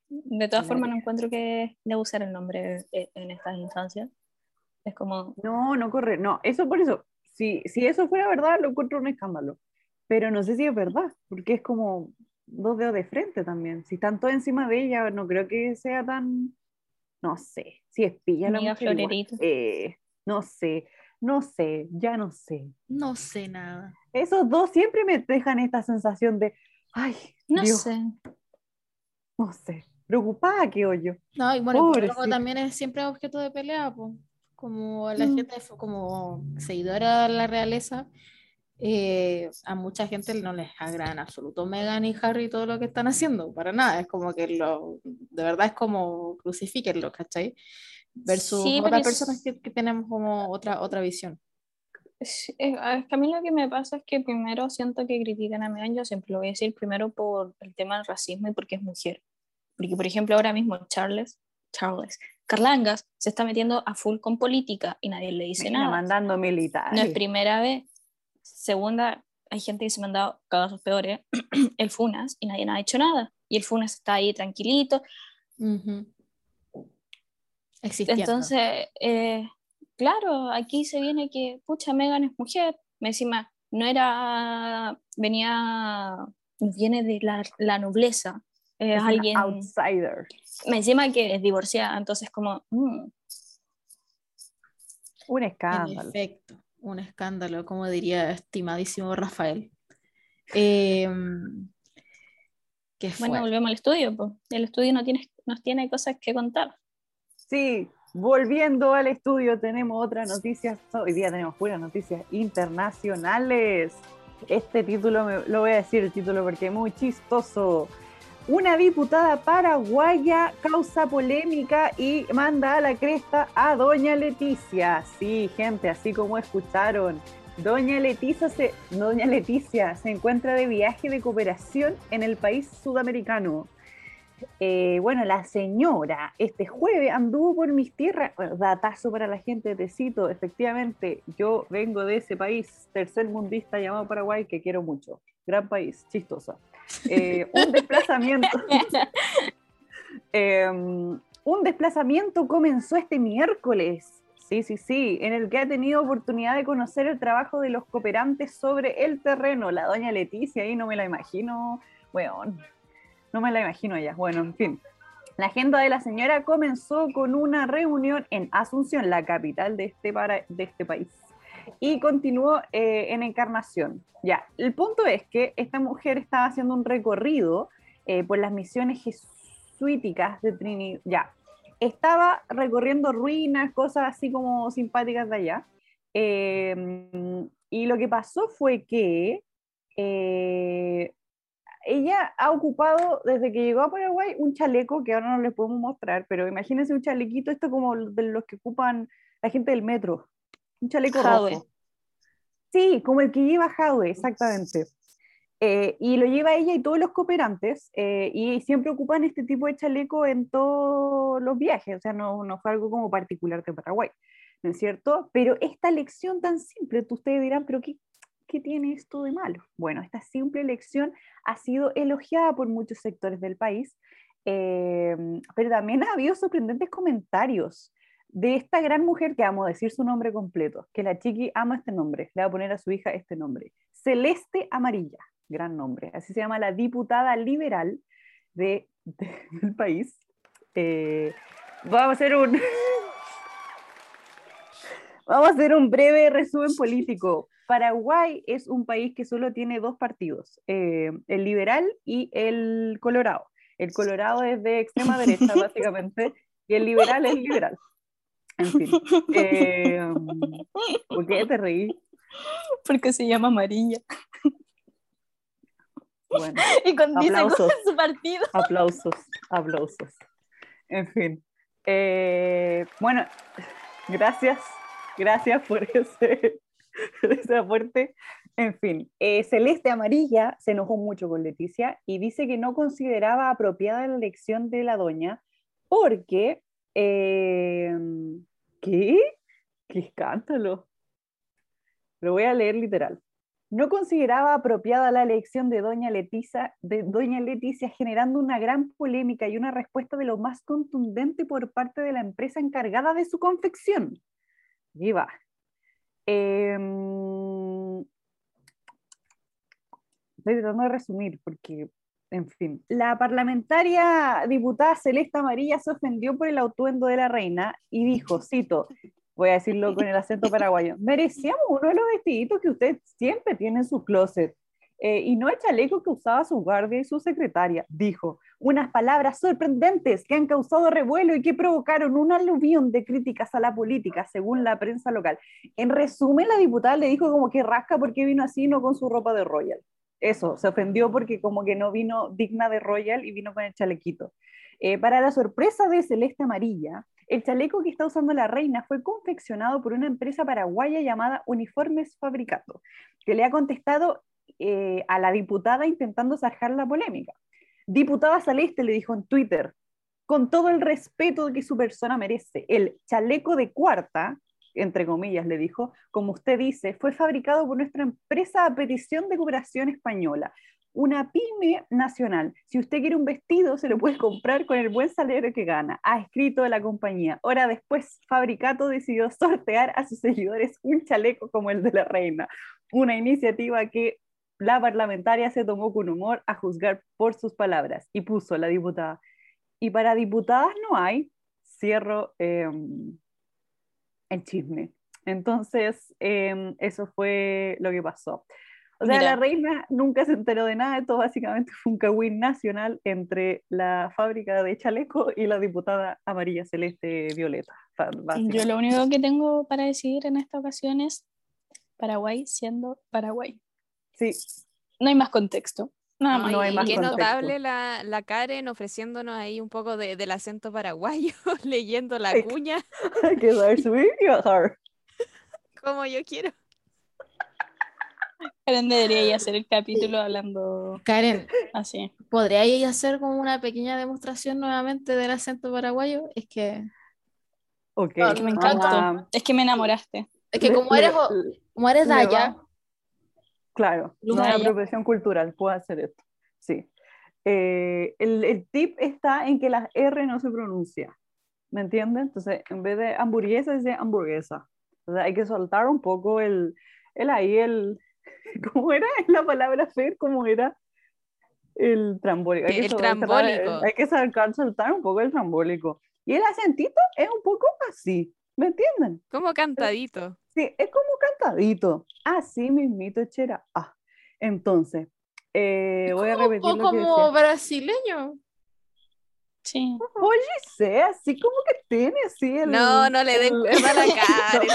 De todas formas, no encuentro que deba usar el nombre eh, en estas instancias. Es como... No, no corre, no, eso por eso, si, si eso fuera verdad, lo encuentro un escándalo. Pero no sé si es verdad, porque es como dos dedos de frente también. Si están todos encima de ella, no creo que sea tan... No sé, si es pilla la mujer, eh, no sé, no sé, ya no sé. No sé nada. Esos dos siempre me dejan esta sensación de, ay, no sé. No sé, preocupada que hoyo. No, y bueno, también es siempre objeto de pelea, pues. Como la mm. gente, como seguidora de la realeza, eh, a mucha gente no les agrada en absoluto Megan y Harry todo lo que están haciendo, para nada, es como que lo, de verdad es como crucifíquenlo, ¿cachai? Versus otras personas que, que, tenemos como otra, otra visión. Es, que a mí lo que me pasa es que primero siento que critican a Megan, yo siempre lo voy a decir primero por el tema del racismo y porque es mujer. Porque, por ejemplo, ahora mismo Charles, Charles, Carlangas se está metiendo a full con política y nadie le dice nada. Mandando militares. No es primera vez. Segunda, hay gente que se me han dado casos peores, el FUNAS, y nadie ha hecho nada. Y el FUNAS está ahí tranquilito. Entonces, eh, claro, aquí se viene que, pucha, Megan es mujer. Me encima, no era, venía, viene de la, la nobleza. es alguien. Outsider. Me encima que es divorciada, entonces, como. Mm. Un escándalo. Perfecto un escándalo, como diría estimadísimo Rafael. Em, bueno, volvemos al estudio. El estudio no tiene, nos tiene cosas que contar. Sí, volviendo al estudio, tenemos otras noticias. Hoy día tenemos puras noticias internacionales. Este título, lo voy a decir el título porque es muy chistoso. Una diputada paraguaya causa polémica y manda a la cresta a doña Leticia. Sí, gente, así como escucharon. Doña Leticia se, doña Leticia se encuentra de viaje de cooperación en el país sudamericano. Eh, bueno, la señora este jueves anduvo por mis tierras, datazo para la gente de Tecito, efectivamente, yo vengo de ese país tercer mundista llamado Paraguay que quiero mucho, gran país, chistoso. Eh, un desplazamiento. Em, un desplazamiento comenzó este miércoles. Sí, sí, sí, en el que ha tenido oportunidad de conocer el trabajo de los cooperantes sobre el terreno. La doña Leticia ahí no me la imagino, bueno, no me la imagino ella. Bueno, en fin. La agenda de la señora comenzó con una reunión en Asunción, la capital de este, para, de este país y continuó eh, en Encarnación. Ya, el punto es que esta mujer estaba haciendo un recorrido eh, por las misiones jesuíticas de Trinidad. Ya, estaba recorriendo ruinas, cosas así como simpáticas de allá. Em, y lo que pasó fue que eh, ella ha ocupado desde que llegó a Paraguay un chaleco que ahora no les podemos mostrar, pero imagínense un chalequito, esto como de los que ocupan la gente del metro, un chaleco rojo. Sí, como el que lleva Jadwe, exactamente. Eh, y lo lleva ella y todos los cooperantes, eh, y siempre ocupan este tipo de chaleco en todos los viajes, o sea, no, no fue algo como particular de Paraguay, ¿no es cierto? Pero esta lección tan simple, ustedes dirán, pero qué, ¿qué tiene esto de malo? Bueno, esta simple lección ha sido elogiada por muchos sectores del país, eh, pero también ha habido sorprendentes comentarios de esta gran mujer que amo decir su nombre completo, que la chiqui ama este nombre, le va a poner a su hija este nombre, Celeste Amarilla, gran nombre, así se llama la diputada liberal de, del país. Eh, vamos a hacer un... Vamos a hacer un breve resumen político. Paraguay es un país que solo tiene dos partidos, eh, el liberal y el colorado. El colorado es de extrema derecha, básicamente, y el liberal es liberal. En fin. Eh, ¿Por qué te reí? Porque se llama amarilla. Bueno, Y con dice con Aplausos. su partido. aplausos, aplausos. En fin. Eh, bueno, gracias, gracias por ese, ese aporte. En fin, eh, Celeste Amarilla se enojó mucho con Leticia y dice que no consideraba apropiada la elección de la doña porque... eh, ¿Qué? ¿Qué escándalo? Lo voy a leer literal. No consideraba apropiada la elección de doña Leticia, de doña Leticia generando una gran polémica y una respuesta de lo más contundente por parte de la empresa encargada de su confección. Viva. Em, estoy tratando de resumir porque, en fin. La parlamentaria diputada Celeste Amarilla se ofendió por el autuendo de la reina y dijo, cito, voy a decirlo con el acento paraguayo, merecíamos uno de los vestiditos que usted siempre tiene en su closet. Eh, y no el chaleco que usaba su guardia y su secretaria, dijo, unas palabras sorprendentes que han causado revuelo y que provocaron un aluvión de críticas a la política, según la prensa local. En resumen, la diputada le dijo como que rasca porque vino así, no con su ropa de Royal. Eso, se ofendió porque como que no vino digna de Royal y vino con el chalequito. Eh, para la sorpresa de Celeste Amarilla, el chaleco que está usando la reina fue confeccionado por una empresa paraguaya llamada Uniformes Fabricato, que le ha contestado eh, a la diputada intentando sacar la polémica. Diputada Celeste le dijo en Twitter, con todo el respeto que su persona merece, el chaleco de cuarta, entre comillas le dijo, como usted dice, fue fabricado por nuestra empresa a petición de cooperación española, una pyme nacional. Si usted quiere un vestido, se lo puede comprar con el buen salario que gana, ha escrito la compañía. Hora después, Fabricato decidió sortear a sus seguidores un chaleco como el de la reina, una iniciativa que la parlamentaria se tomó con humor a juzgar por sus palabras y puso la diputada. Y para diputadas no hay, cierro eh, el chisme. Entonces, eh, eso fue lo que pasó. O sea, Mira. la reina nunca se enteró de nada, esto básicamente fue un cagüín nacional entre la fábrica de chaleco y la diputada amarilla celeste violeta. Yo lo único que tengo para decidir en esta ocasión es Paraguay siendo Paraguay. Sí, No hay más contexto. Nada más. no hay y más qué contexto. notable la, la Karen ofreciéndonos ahí un poco de- del acento paraguayo, leyendo la cuña hay que saber subir y bajar. como yo quiero. Karen debería ir a hacer el capítulo hablando Karen, así. ¿podría ella hacer como una pequeña demostración nuevamente del acento paraguayo? Es que, Ok, Es que me encanta. a- Es que me enamoraste. es que como eres, como eres de allá, va- Claro, no Luzaya. apropiación cultural, puedo hacer esto. Sí. Eh, el, el tip está en que la R no se pronuncia. ¿Me entienden? Entonces, en vez de hamburguesa, dice hamburguesa. Entonces, hay que soltar un poco el, el ahí, el. ¿Cómo era la palabra Fer? ¿Cómo era? El trambólico. Hay que El soltar- trambólico. Hay que sacar, soltar un poco el trambólico. Y el acentito es un poco así. ¿Me entienden? Como cantadito. Sí, es como cantadito. Así mismito, chera. Ah, entonces, eh, voy a como, repetir lo que como decía. brasileño. Sí. Oye, sé, así como que tiene, sí. El, No, no le den cuerda a la Karen.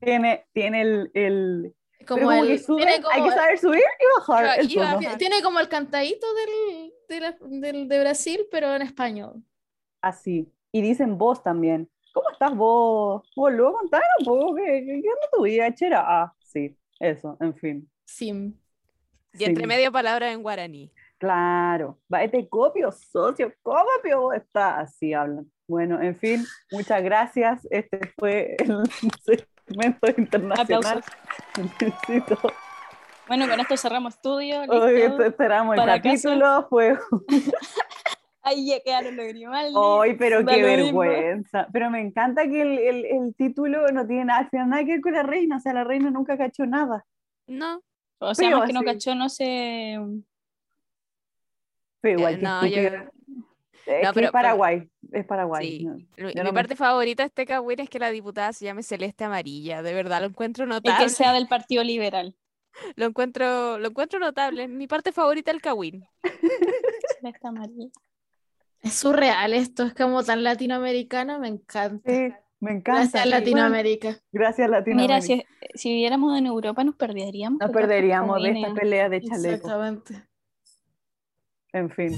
tiene, tiene el, el Como como el- que sube, tiene hay como- que saber subir y bajar el iba- tiene como el cantadito del, de, la- del- de Brasil, pero en español. Así. Y dicen vos también. ¿Cómo estás vos? Boludo, contame un poco, ¿qué, qué, qué onda tu vida, chera? Ah, sí, eso, en fin. Sim. Y entre Sí. medio palabras en guaraní. Claro, va, te copio, socio, copio, está, así hablan. Bueno, en fin, muchas gracias. Este fue el segmento internacional. Necesito- Bueno, con esto cerramos estudio. Hoy esperamos el capítulo. Fue Ahí ya quedaron los Grimaldi. hoy, pero qué vergüenza. Pero me encanta que el, el- el título no tiene nada, nada que ver con la reina. O sea, la reina nunca cachó nada. No, O sea, Pero más que no cachó, no sé. Pero igual Eh, que no, yo-. Es No, que pero- es Paraguay. Es Paraguay. Sí. no. mi, parte favorita de este cagüín es que la diputada se llame Celeste Amarilla. De verdad, lo encuentro Y notable. que sea del Partido Liberal. Lo encuentro, lo encuentro notable. Mi parte favorita del cagüín. Celeste amarilla. Es surreal esto, es como tan latinoamericano, me encanta. Sí, me encanta. Gracias sí, bueno, Latinoamérica. Gracias Latinoamérica. Mira, si, si viviéramos en Europa nos perderíamos. Nos perderíamos de estas cagüines. peleas de chaleco. Exactamente. En fin.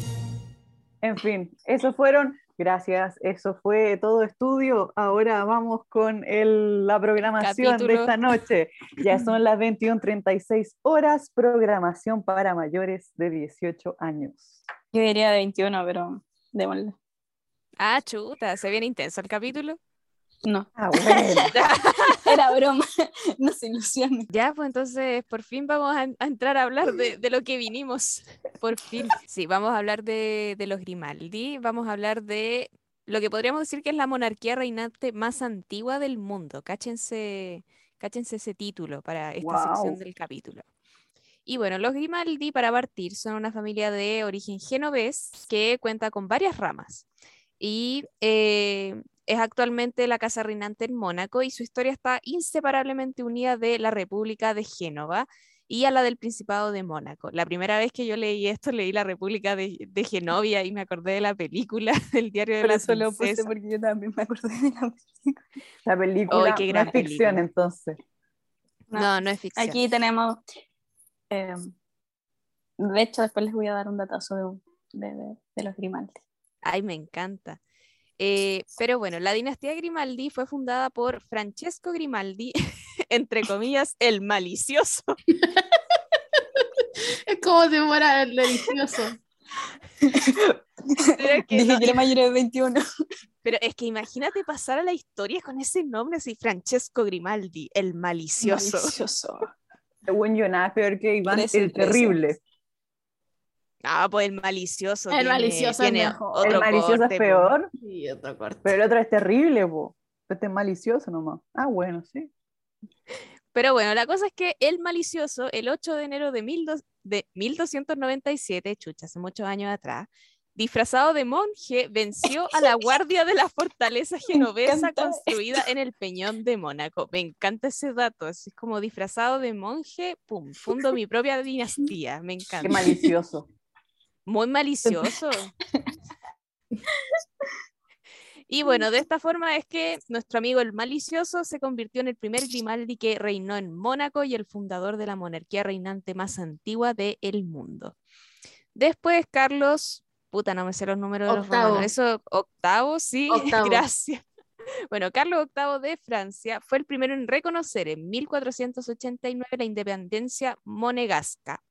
En fin, eso fueron, gracias, eso fue todo estudio. Ahora vamos con el- la programación de esta noche. Ya son las 21:36 horas, programación para mayores de 18 años. Yo diría de 21, pero démosle. Ah, chuta, se viene intenso el capítulo. No, Ah, bueno. era broma. no se ilusionen. Ya, pues entonces por fin vamos a, a entrar a hablar de, de lo que vinimos. Por fin. Sí, vamos a hablar de, de los Grimaldi, vamos a hablar de lo que podríamos decir que es la monarquía reinante más antigua del mundo. Cáchense, cáchense ese título para esta sección del capítulo. Y bueno, los Grimaldi, para partir, son una familia de origen genovés que cuenta con varias ramas. Y eh, es actualmente la casa reinante en Mónaco y su historia está inseparablemente unida de la República de Génova y a la del Principado de Mónaco. La primera vez que yo leí esto, leí la República de, de Genovia y me acordé de la película del diario de Por la eso lo puse porque yo también me acordé de la película. La película qué no es ficción, película. entonces. No, no es ficción. Aquí tenemos. Eh, de hecho, después les voy a dar un datazo de, de- de- de los Grimaldi. Ay, me encanta. Eh, pero bueno, la dinastía Grimaldi fue fundada por Francesco Grimaldi, entre comillas, el malicioso. Es como si fuera el delicioso. Pero que, Dije no- que era mayor de 21. pero es que imagínate pasar a la historia con ese nombre así, Francesco Grimaldi, el malicioso. Malicioso. Según yo, nada peor que Iván el terrible. Ah, pues el malicioso. El tiene- malicioso es mejor. otro el malicioso corte, es po. peor, Y otro corte. pero el otro es terrible, po. Este es malicioso nomás. Ah, bueno, sí. Pero bueno, la cosa es que el malicioso, el 8 de enero de, mil dos- de 1297, chucha, hace muchos años atrás, disfrazado de monje, venció a la guardia de la fortaleza genovesa construida en el Peñón de Mónaco. Me encanta ese dato, así es como disfrazado de monje, pum, fundo mi propia dinastía, me Qué encanta. malicioso. Muy malicioso. Y bueno, de esta forma es que nuestro amigo el malicioso se convirtió en el primer Grimaldi que reinó en Mónaco y el fundador de la monarquía reinante más antigua del mundo. Después, Carlos, puta, no me sé los números de los Octavo. romanos. Eso, octavo, sí, Octavo. gracias. Bueno, Carlos VIII de Francia fue el primero en reconocer en 1489 la independencia monegasca.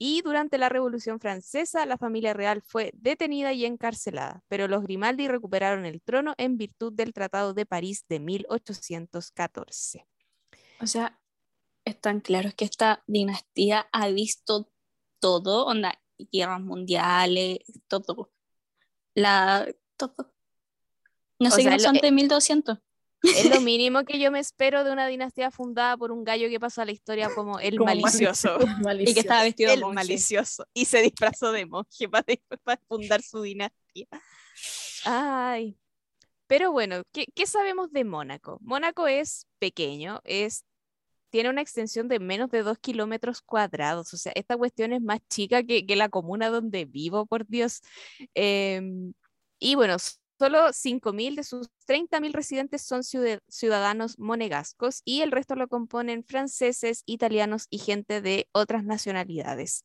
Y durante la Revolución Francesa, la familia real fue detenida y encarcelada, pero los Grimaldi recuperaron el trono en virtud del Tratado de París de 1814. O sea, están claros que esta dinastía ha visto todo, onda, guerras mundiales, todo. La, todo. No O sé sea, qué son eh, de 1200. Es lo mínimo que yo me espero de una dinastía fundada por un gallo que pasó a la historia como el Como malicioso. Y que estaba vestido de El monje. malicioso. Y se disfrazó de monje para, para fundar su dinastía. Ay. Pero bueno, ¿qué, qué sabemos de Mónaco? Mónaco es pequeño, es, tiene una extensión de menos de dos kilómetros cuadrados. O sea, esta cuestión es más chica que, que la comuna donde vivo, por Dios. Em, y bueno, solo 5.000 de sus 30.000 residentes son ciudadanos monegascos y el resto lo componen franceses, italianos y gente de otras nacionalidades.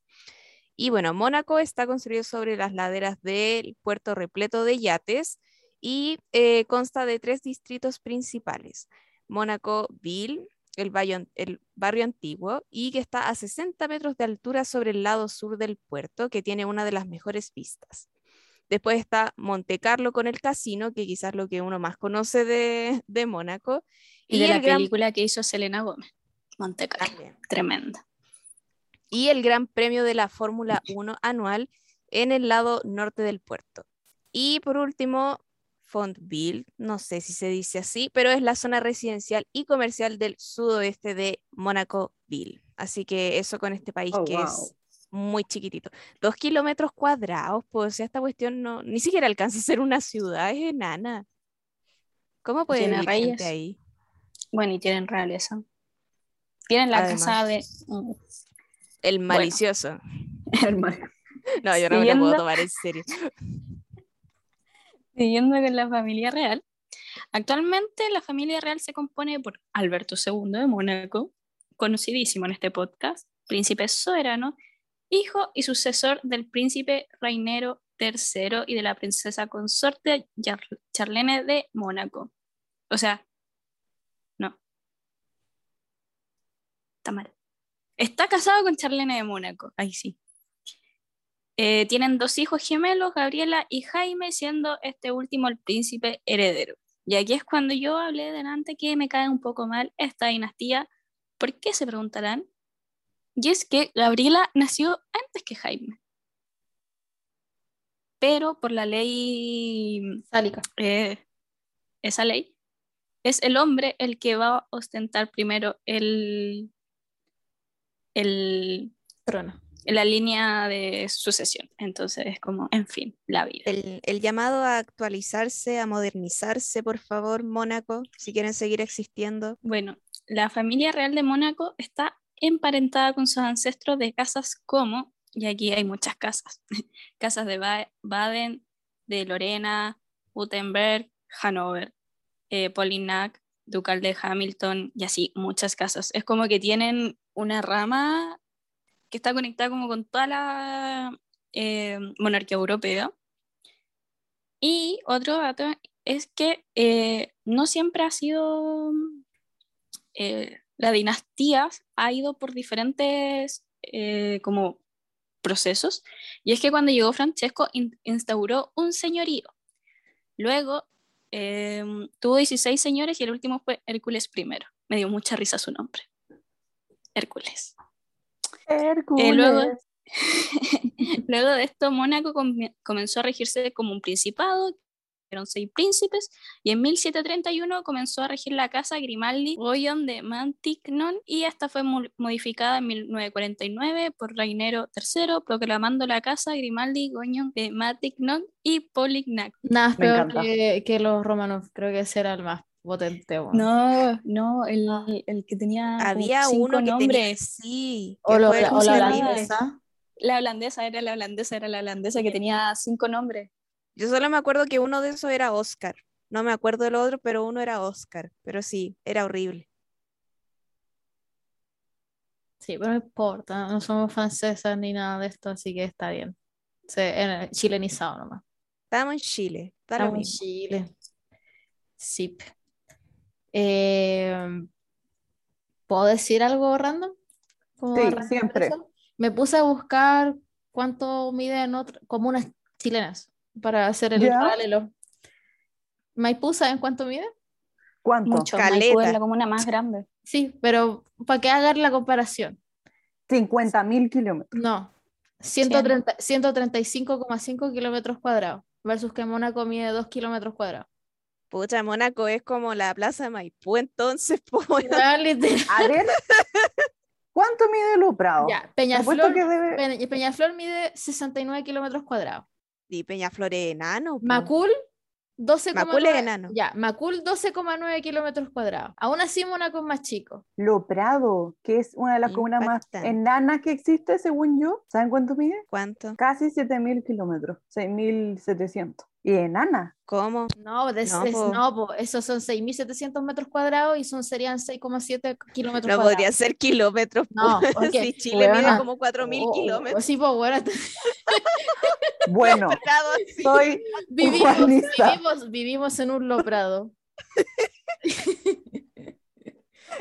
Y bueno, Mónaco está construido sobre las laderas del puerto repleto de yates y eh, consta de tres distritos principales. Mónaco-Ville, el, barrio- el barrio antiguo, y que está a 60 metros de altura sobre el lado sur del puerto, que tiene una de las mejores vistas. Después está Monte Carlo con el casino, que quizás lo que uno más conoce de, de Mónaco. Y de la gran- película que hizo Selena Gómez. Monte Carlo. También. Tremenda. y el Gran Premio de la Fórmula 1 anual en el lado norte del puerto. Y por último, Fontville, no sé si se dice así, pero es la zona residencial y comercial del sudoeste de Mónaco-Ville. Así que eso con este país Oh, que wow. es muy chiquitito. Dos kilómetros cuadrados, pues esta cuestión no, ni siquiera alcanza a ser una ciudad, es enana. ¿Cómo puede Tiene vivir gente ahí? Bueno, y tienen realeza. Tienen la Además. casa de. El malicioso. Hermano. No, yo no me lo puedo tomar en serio. Siguiendo con la familia real. Actualmente la familia real se compone por Alberto II de Mónaco, conocidísimo en este podcast, príncipe soberano, hijo y sucesor del príncipe Reinero III y de la princesa consorte Char- Charlene de Mónaco. O sea, no. Está mal. Está casado con Charlene de Mónaco, ahí sí. Eh, tienen dos hijos gemelos, Gabriela y Jaime, siendo este último el príncipe heredero. Y aquí es cuando yo hablé delante que me cae un poco mal esta dinastía. ¿Por qué se preguntarán? Y es que Gabriela nació antes que Jaime. Pero por la ley, Sálica. eh, esa ley, es el hombre el que va a ostentar primero el, el, Trono. La línea de sucesión. Entonces es como, en fin, la vida. El, el llamado a actualizarse, a modernizarse, por favor, Mónaco, si quieren seguir existiendo. Bueno, la familia real de Mónaco está emparentada con sus ancestros de casas como, y aquí hay muchas casas, casas de Ba- Baden, de Lorena, Württemberg, Hannover, eh, Polignac, Ducal de Hamilton y así, muchas casas. Es como que tienen una rama que está conectada como con toda la eh, monarquía europea. Y otro dato es que eh, no siempre ha sido eh, la dinastía ha ido por diferentes eh, como procesos. Y es que cuando llegó Francesco in- instauró un señorío. Luego eh, tuvo 16 señores y el último fue Hércules I me dio mucha risa su nombre. Hércules Hércules. luego- Luego de esto, Mónaco com- comenzó a regirse como un principado, eran seis príncipes, y en 1731 comenzó a regir la casa Grimaldi Goyon de Mantignon, y esta fue mo- modificada en 1949 por Reinero III, proclamando la casa Grimaldi Goyon de Mantignon y Polignac. Nada peor que, que los romanos. Creo que ese era el más potente. weón. No, no, el, el que tenía Había cinco uno que tenía, nombres. sí, O, lo- o la holandesa. La holandesa era la holandesa, era la holandesa que tenía cinco nombres. Yo solo me acuerdo que uno de esos era Oscar. No me acuerdo del otro, pero uno era Oscar. Pero sí, era horrible. Sí, pero no importa. No somos francesas ni nada de esto, así que está bien. Se, en- chilenizado nomás. Estábamos en Chile, Estamos en. Chile. Sí. Eh, ¿puedo decir algo random? Como Sí, siempre. Me puse a buscar cuánto miden otras comunas chilenas para hacer el Ya. paralelo. Maipú, ¿saben cuánto mide? ¿Cuánto? Mucho. Caleta. Maipú es la comuna más grande. Sí, pero para que hagan la comparación. 50 mil kilómetros. No, 130 135,5 kilómetros cuadrados versus que Mónaco mide 2 kilómetros cuadrados. Pucha, Mónaco es como la plaza de Maipú, entonces, pues. A ver, ¿cuánto mide Luprado? Ya, Peñaflor, que debe... Peña- Peñaflor mide 69 kilómetros cuadrados. y Peñaflor es enano. po. Macul, 12,9 Macul es enano. Ya, Macul 12,9 kilómetros cuadrados. Aún así, Mónaco es más chico. Luprado, que es una de las comunas más enanas que existe, según yo. ¿Saben cuánto mide? ¿Cuánto? Casi 7 mil kilómetros, 6.700. Y enana. ¿Cómo? No, de- No, es- po. no, po, esos son 6.700 metros cuadrados y son, serían 6,7 kilómetros No cuadrados. podría ser kilómetros. po. No, porque, si Chile mide como 4.000 Oh, kilómetros. Sí, pues bueno, Bueno, soy vivimos, vivimos, vivimos en un loprado.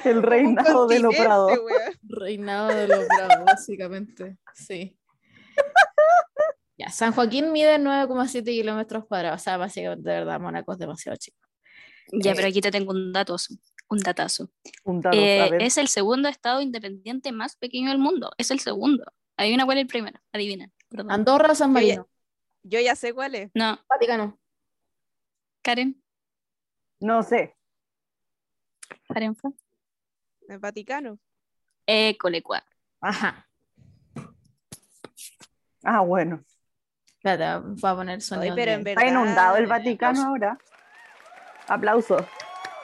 el reinado de weón. Reinado de loprado, básicamente. Sí. Ya, San Joaquín mide 9,7 kilómetros cuadrados. O sea, básicamente, de verdad, Mónaco es demasiado chico. Ya, Eh, pero aquí te tengo un dato, un datazo. Un dato, Eh, es el segundo estado independiente más pequeño del mundo. Es el segundo. Adivina cuál es el primero. Adivina. Perdón. Andorra o San. Marino. Yo ya sé cuál es. No, Vaticano. Karen. No sé. Karen fue. El Vaticano. Eh, Colecua. Ajá. Ah, bueno. Espérate, voy a poner sonido. pero de- en verdad. Está inundado el Vaticano ahora. Aplausos.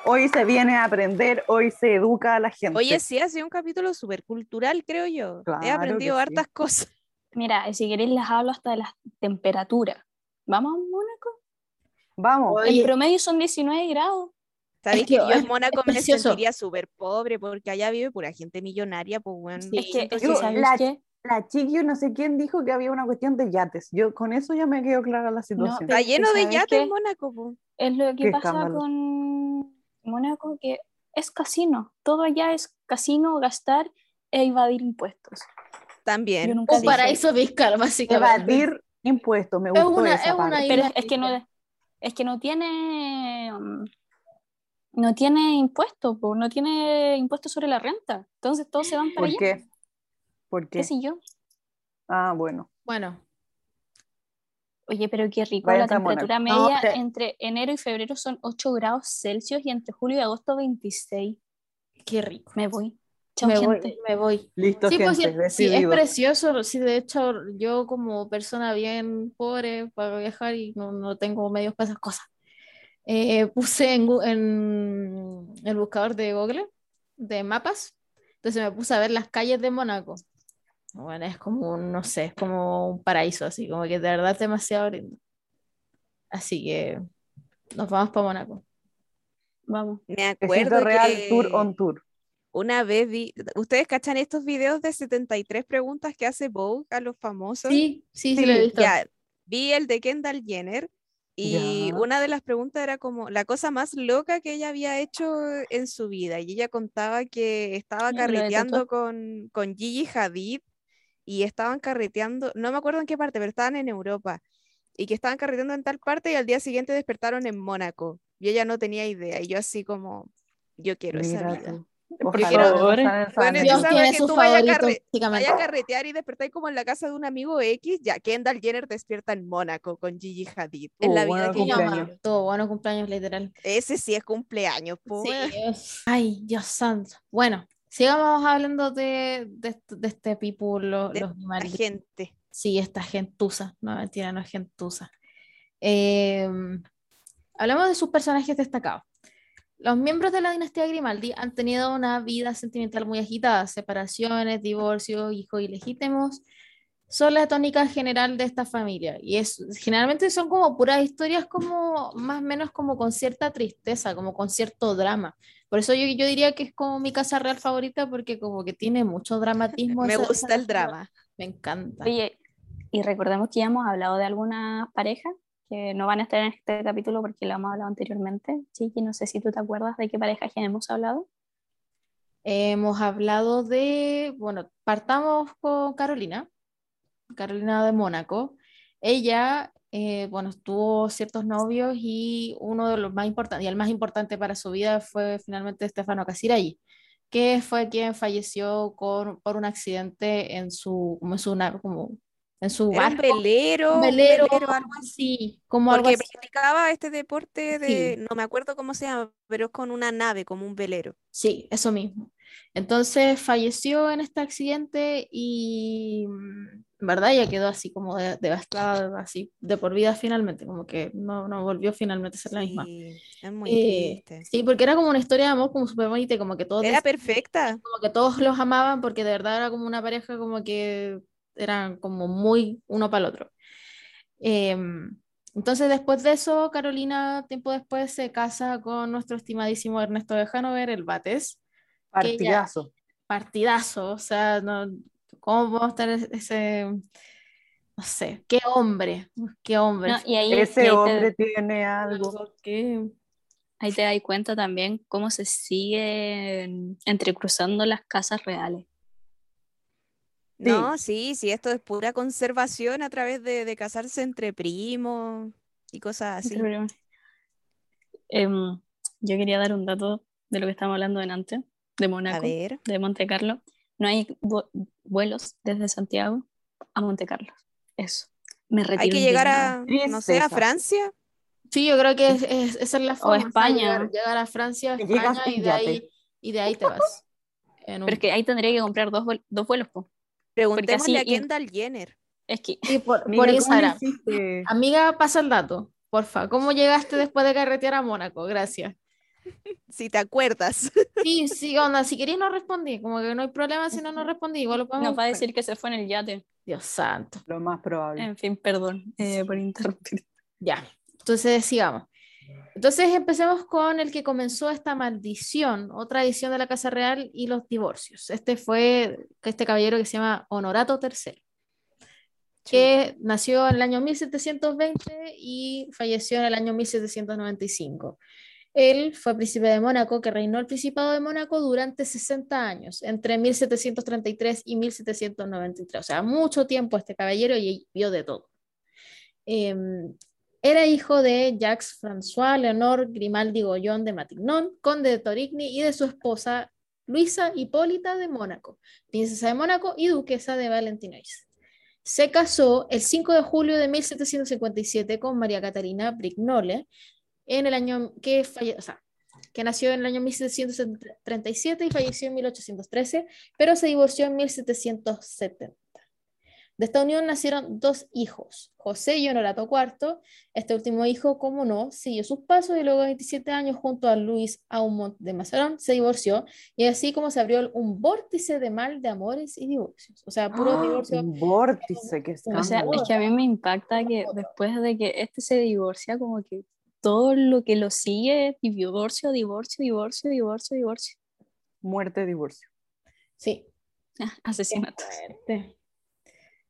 Hoy se viene a aprender, hoy se educa a la gente. Oye, sí, ha sido un capítulo súper cultural, creo yo. He aprendido que sí. hartas cosas. Mira, si queréis les hablo hasta de las temperaturas. ¿Vamos a Mónaco? Vamos. Oye, En promedio son 19 grados. Sabéis que que, yo es- en Mónaco es me precioso. sentiría súper pobre porque allá vive pura gente millonaria, pues bueno. Sí, es que, es que Yo, ¿sabéis la- qué? La chiqui, no sé quién dijo que había una cuestión de yates. Yo con eso ya me quedó clara la situación. Está lleno de ¿sabes yates en Mónaco. po. Es lo que Qué pasa escándalo. con Mónaco, que es casino. Todo allá es casino, gastar e evadir impuestos. También. Un paraíso fiscal, básicamente. Evadir impuestos, me Es gustó una- esa es una parte. Pero es que no es que no tiene mm, no tiene impuestos, no tiene impuestos sobre la renta. Entonces todos se van para ¿Por allá. qué? ¿Por qué? ¿Qué sé yo? Ah, bueno. Bueno, Oye, pero qué rico. La temperatura No, media te- entre enero y febrero son 8 grados Celsius y entre julio y agosto 26. qué rico. Me voy. Chao, Me voy, gente. me voy. Listo, Sí, pues, sí, gente, sí, es precioso. Sí, de hecho, yo como persona bien pobre para viajar y no, no tengo medios para esas cosas, eh, puse en, en el buscador de Google de mapas, entonces me puse a ver las calles de Mónaco. Bueno, es como, un, no sé, es como un paraíso, así como que de verdad es demasiado lindo. Así que nos vamos para Mónaco. Vamos. Me acuerdo Real que Tour on Tour. una vez vi, ¿ustedes cachan estos videos de 73 preguntas que hace Vogue a los famosos? Sí, sí, sí, Sí, lo he visto. Ya, vi el de Kendall Jenner y Ya. una de las preguntas era como la cosa más loca que ella había hecho en su vida y ella contaba que estaba carreteando con, con Gigi Hadid y estaban carreteando, no me acuerdo en qué parte, pero estaban en Europa y que estaban carreteando en tal parte y al día siguiente despertaron en Mónaco y ella no tenía idea y yo así como, yo quiero esa Mira vida. Yo Ojalá quiero- Bueno, Dios tiene que tú vayas carre-. Vaya a carretear y despertáis como en la casa de un amigo X, ya Kendall Jenner despierta en Mónaco con Gigi Hadid. Es Oh, la bueno vida que yo cumpleaños. quiero. Todo bueno cumpleaños, literal. Ese sí es cumpleaños, po, Sí, Ay, Dios santo. Bueno, sigamos hablando de, de, de este people, lo- De los gente. Sí, esta gentuza. No, mentira, no es gentuza. Em, hablamos de sus personajes destacados. Los miembros de la dinastía Grimaldi han tenido una vida sentimental muy agitada, separaciones, divorcios, hijos ilegítimos. Son la tónica general de esta familia y es generalmente son como puras historias como más o menos como con cierta tristeza, como con cierto drama. Por eso yo, yo diría que es como mi casa real favorita porque como que tiene mucho dramatismo. Me esa- esa gusta el drama. Me encanta. Oye, y recordemos que ya hemos hablado de algunas parejas que no van a estar en este capítulo porque lo hemos hablado anteriormente. Chiqui, no sé si tú te acuerdas de qué parejas ya hemos hablado. Hemos hablado de, bueno, partamos con Carolina, Carolina de Mónaco. Ella, eh, bueno, tuvo ciertos novios y uno de los más importantes, y el más importante para su vida fue finalmente Stefano Casiraghi, que fue quien falleció con, por un accidente en su, como en su, como en su Era un barco, velero, un un velero, velero, algo así. como algo Porque así. practicaba este deporte de, Sí. no me acuerdo cómo se llama, pero es con una nave, como un velero. Sí, eso mismo. Entonces falleció en este accidente y mm, verdad ella quedó así como de- devastada, así de por vida finalmente, como que no, no volvió finalmente a ser la misma. Sí, es muy Eh, triste. sí, porque era como una historia de amor como súper bonita, y como que todos, Era perfecta. como que todos los amaban porque de verdad era como una pareja como que eran como muy uno para el otro. Em, entonces después de eso, Carolina, tiempo después, se casa con nuestro estimadísimo Ernesto de Hanover, el Bates ella- Partidazo. partidazo, o sea, no, ¿cómo podemos tener ese, no sé, qué hombre, qué hombre, No, y ahí, y Ese te- hombre tiene algo. que- ahí te das cuenta también cómo se siguen entrecruzando las casas reales. Sí. No, sí, sí, esto es pura conservación a través de, de casarse entre primos y cosas así. Em, yo quería dar un dato de lo que estamos hablando antes, de Mónaco, de Monte Carlo. No hay vuelos desde Santiago a Monte Carlo. Eso. Me retiro hay que llegar a, no sé, a. Francia. Sí, yo creo que es, es- esa es la forma, o España. llegar, llegar a Francia, España, y de ahí, y de ahí te vas. un- Pero es que ahí tendría que comprar dos, vuel- dos vuelos. po. Preguntémosle a así- Kendall Jenner. Es que Sí, por, por Amiga, ¿cómo le Instagram. Amiga, pasa el dato, porfa. ¿Cómo llegaste después de carretear a Mónaco? Gracias. Si te acuerdas. Sí, sí, onda, si queréis no respondí, como que no hay problema si no no respondí, igual lo podemos nos va a decir que se fue en el yate. Dios santo. Lo más probable. En fin, perdón eh, por interrumpir. Ya, entonces sigamos. Entonces empecemos con el que comenzó esta maldición o tradición de la Casa Real y los divorcios. Este fue este caballero que se llama Honorato III, que nació en el año 1720 y falleció en el año 1795. Él fue príncipe de Mónaco que reinó el Principado de Mónaco durante 60 años, entre 1733 y 1793. O sea, mucho tiempo este caballero y vio de todo. Em, era hijo de Jacques François Leonor Grimaldi Goyon de Matignon, conde de Torigny, y de su esposa Luisa Hipólita de Mónaco, princesa de Mónaco y duquesa de Valentinois. Se casó el 5 de julio de 1757 con María Catalina Brignole, en el año que, que nació en el año 1737 y falleció en 1813, pero se divorció en 1770. De esta unión nacieron dos hijos, José y Honorato IV. Este último hijo, como no, siguió sus pasos y luego de 27 años junto a Luis Aumont de Mazarón se divorció y así como se abrió un vórtice de mal de amores y divorcios. O sea, puro ¡Ah! divorcio. Un vórtice, que O sea, es que a mí me impacta que después de que este se divorcia, como que todo lo que lo sigue es divorcio, divorcio, divorcio, divorcio, divorcio. Muerte, divorcio. Sí. Asesinato. Qué fuerte.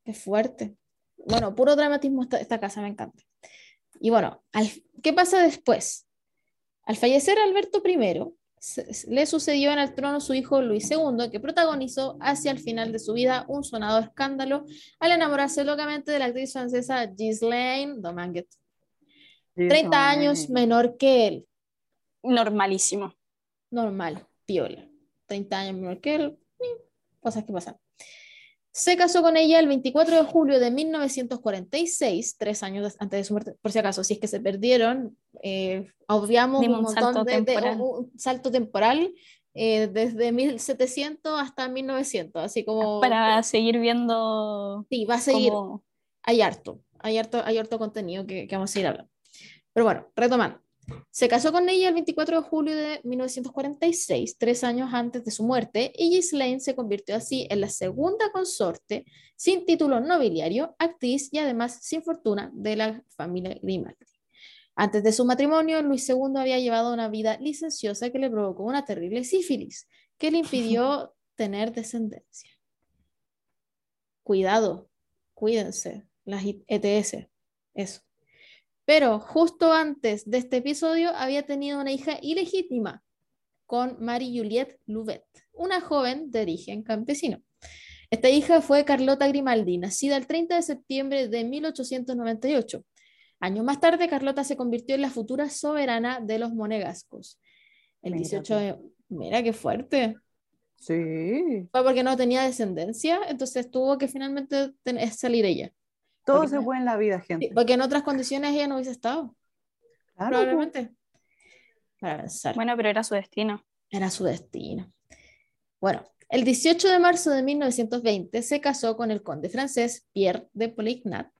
Qué fuerte. Bueno, puro dramatismo esta, esta casa, me encanta. Y bueno, al- ¿qué pasa después? Al fallecer Alberto I, se- se- le sucedió en el trono su hijo Luis II, que protagonizó hacia el final de su vida un sonado escándalo al enamorarse locamente de la actriz francesa Ghislaine Dominguez, 30 años menor que él. Normalísimo. normal, piola. 30 años menor que él, eh, cosas que pasan. Se casó con ella el 24 de julio de 1946, tres años antes de su muerte, por si acaso, si es que se perdieron, eh, obviamos un un montón de, de- temporal. un salto temporal eh, desde 1700 hasta 1900, así como... Para seguir viendo Sí, va a seguir cómo... hay harto, hay harto, hay harto contenido que, que vamos a ir hablando. Pero bueno, retomando. Se casó con ella el 24 de julio de 1946, tres años antes de su muerte, y Ghislaine se convirtió así en la segunda consorte sin título nobiliario, actriz y además sin fortuna de la familia Grimaldi. Antes de su matrimonio, Luis II había llevado una vida licenciosa que le provocó una terrible sífilis, que le impidió tener descendencia. Cuidado, cuídense, las ETS, eso. Pero justo antes de este episodio había tenido una hija ilegítima con Marie Juliette Louvet, una joven de origen campesino. Esta hija fue Carlota Grimaldi, nacida el 30 de septiembre de 1898. Años más tarde, Carlota se convirtió en la futura soberana de los monegascos. El Mira 18 tú. de... Mira qué fuerte. Sí. Fue porque no tenía descendencia, entonces tuvo que finalmente salir ella. Todo Porque se puede en la vida, gente. porque en otras condiciones ella no hubiese estado, Claro, probablemente. Para pensar, Bueno, pero era su destino. era su destino. Bueno, el 18 de marzo de 1920 se casó con el conde francés Pierre de Polignac,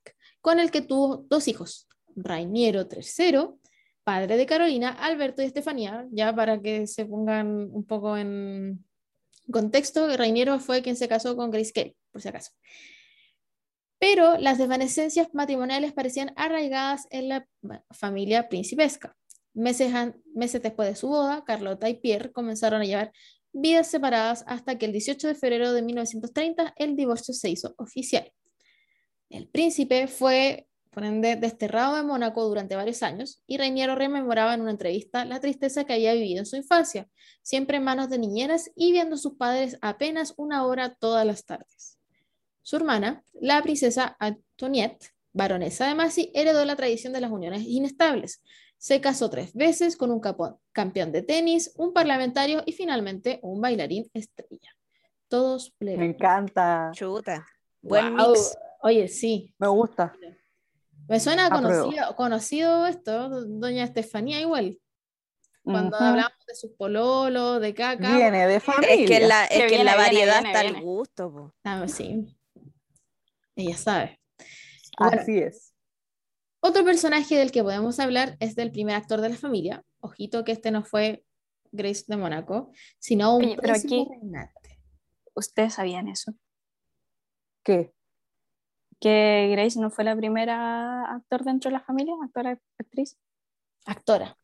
con el que tuvo dos hijos, Rainiero III, padre de Carolina, Alberto y Estefanía, ya para que se pongan un poco en contexto, Rainiero fue quien se casó con Grace Kelly, por si acaso. Pero las desvanecencias matrimoniales parecían arraigadas en la familia principesca. Meses, meses después de su boda, Carlota y Pierre comenzaron a llevar vidas separadas hasta que el 18 de febrero de 1930 el divorcio se hizo oficial. El príncipe fue, por ende, desterrado de Mónaco durante varios años y Reiniero rememoraba en una entrevista la tristeza que había vivido en su infancia, siempre en manos de niñeras y viendo a sus padres apenas una hora todas las tardes. Su hermana, la princesa Antoniette, baronesa de Massy, heredó la tradición de las uniones inestables. Se casó tres veces con un capo- campeón de tenis, un parlamentario y finalmente un bailarín estrella. Todos Me plebeyos. encanta. Chuta. Buen Guau. mix. Oye, sí. Me gusta. Me suena conocido, conocido esto, doña Estefanía igual. Cuando Ujú. hablamos de sus pololos, de caca. Viene de familia. Es que en la, es Que que en la viene, viene, variedad viene, está el gusto, po. Ah, sí. Ella sabe. Bueno, Así es. Otro personaje del que podemos hablar es del primer actor de la familia. Ojito que este no fue Grace de Mónaco, sino un Oye, pero príncipe aquí- reinante. Ustedes sabían eso. ¿Qué? Que Grace no fue la primera actor dentro de la familia, actora, actriz. Actora.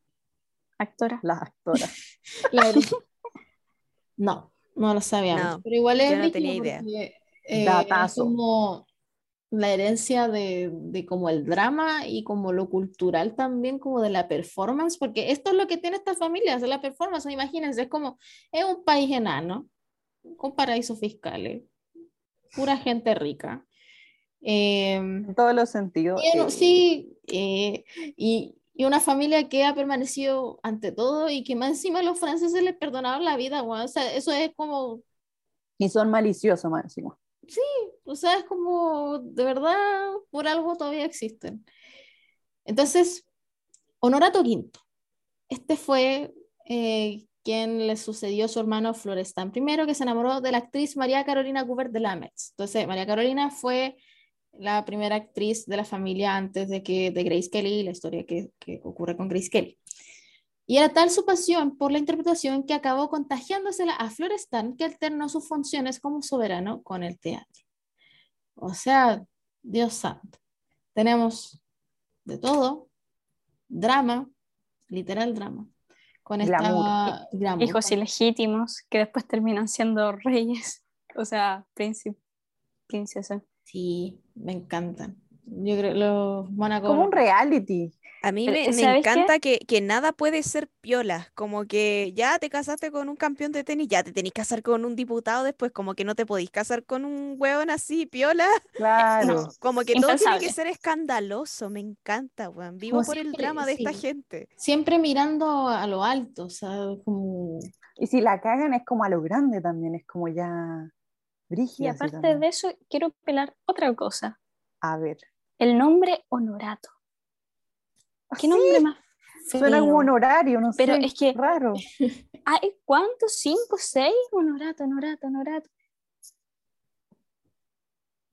Actora. Las actoras. La herencia- no, no lo sabíamos. No, pero igual es yo no tenía idea. porque, eh, es Datazo. como la herencia de, de como el drama y como lo cultural también, como de la performance, porque esto es lo que tiene esta familia, es la performance, imagínense, es como, es un país enano, con paraísos fiscales, pura gente rica. Em, En todos los sentidos. y eh, sí, eh, y, y una familia que ha permanecido ante todo y que más encima los franceses les perdonaron la vida, weón. O sea, eso es como, Y son maliciosos más encima. O sea, es como, de verdad, por algo todavía existen. Entonces, Honorato V, este fue eh, quien le sucedió a su hermano Florestan primero, que se enamoró de la actriz María Carolina Cooper de Lametz. Entonces, María Carolina fue la primera actriz de la familia antes de que de Grace Kelly, la historia que, que ocurre con Grace Kelly. Y era tal su pasión por la interpretación que acabó contagiándosela a Florestan, que alternó sus funciones como soberano con el teatro. O sea, Dios santo. Tenemos de todo, drama, literal drama, con esta Glamour. Hijos ilegítimos que después terminan siendo reyes. O sea, príncipe, princesa. Sí, me encantan. Yo creo los Mónaco. Como un reality. A mí me, encanta que, que nada puede ser piola, como que ya te casaste con un campeón de tenis, ya te tenés que casar con un diputado después, como que no te podís casar con un hueón así, piola. Claro. Como que todo tiene que ser escandaloso, me encanta, weón. Vivo Como por el drama de esta gente. Siempre mirando a lo alto, o sea, como Y si la cagan es como a lo grande también, es como ya Y brígida. así aparte de eso, quiero pelar otra cosa. A ver. El nombre Honorato. ¿Qué nombre más Suena como honorario, no Pero sé. es que- Raro. Ay, ¿Cuántos? ¿Cinco? ¿Seis? Honorato, Honorato, Honorato.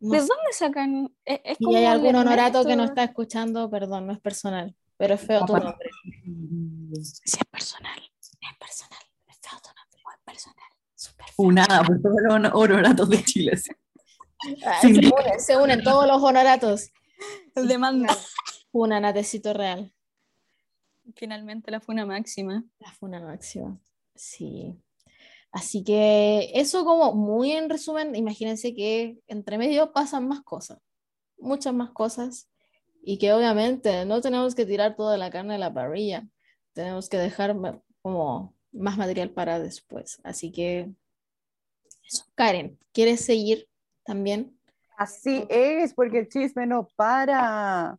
no ¿De sé. dónde sacan? Es, es como hay algún honorato que no está escuchando, perdón, no es personal, pero es feo tu nombre. Sí, es personal. Es personal. Es feo tu nombre. Muy personal. Súper feo. Por todos los hon- honoratos de Chile. sí. Ah, se, unen, se unen todos los honoratos. Demanda. Una natecito real. Finalmente la funa máxima. La funa máxima. Sí. Así que eso como muy en resumen, imagínense que entre medio pasan más cosas, muchas más cosas, y que obviamente no tenemos que tirar toda la carne de la parrilla, tenemos que dejar como más material para después. Así que eso. Karen, ¿quieres seguir también? Así es, porque el chisme no para.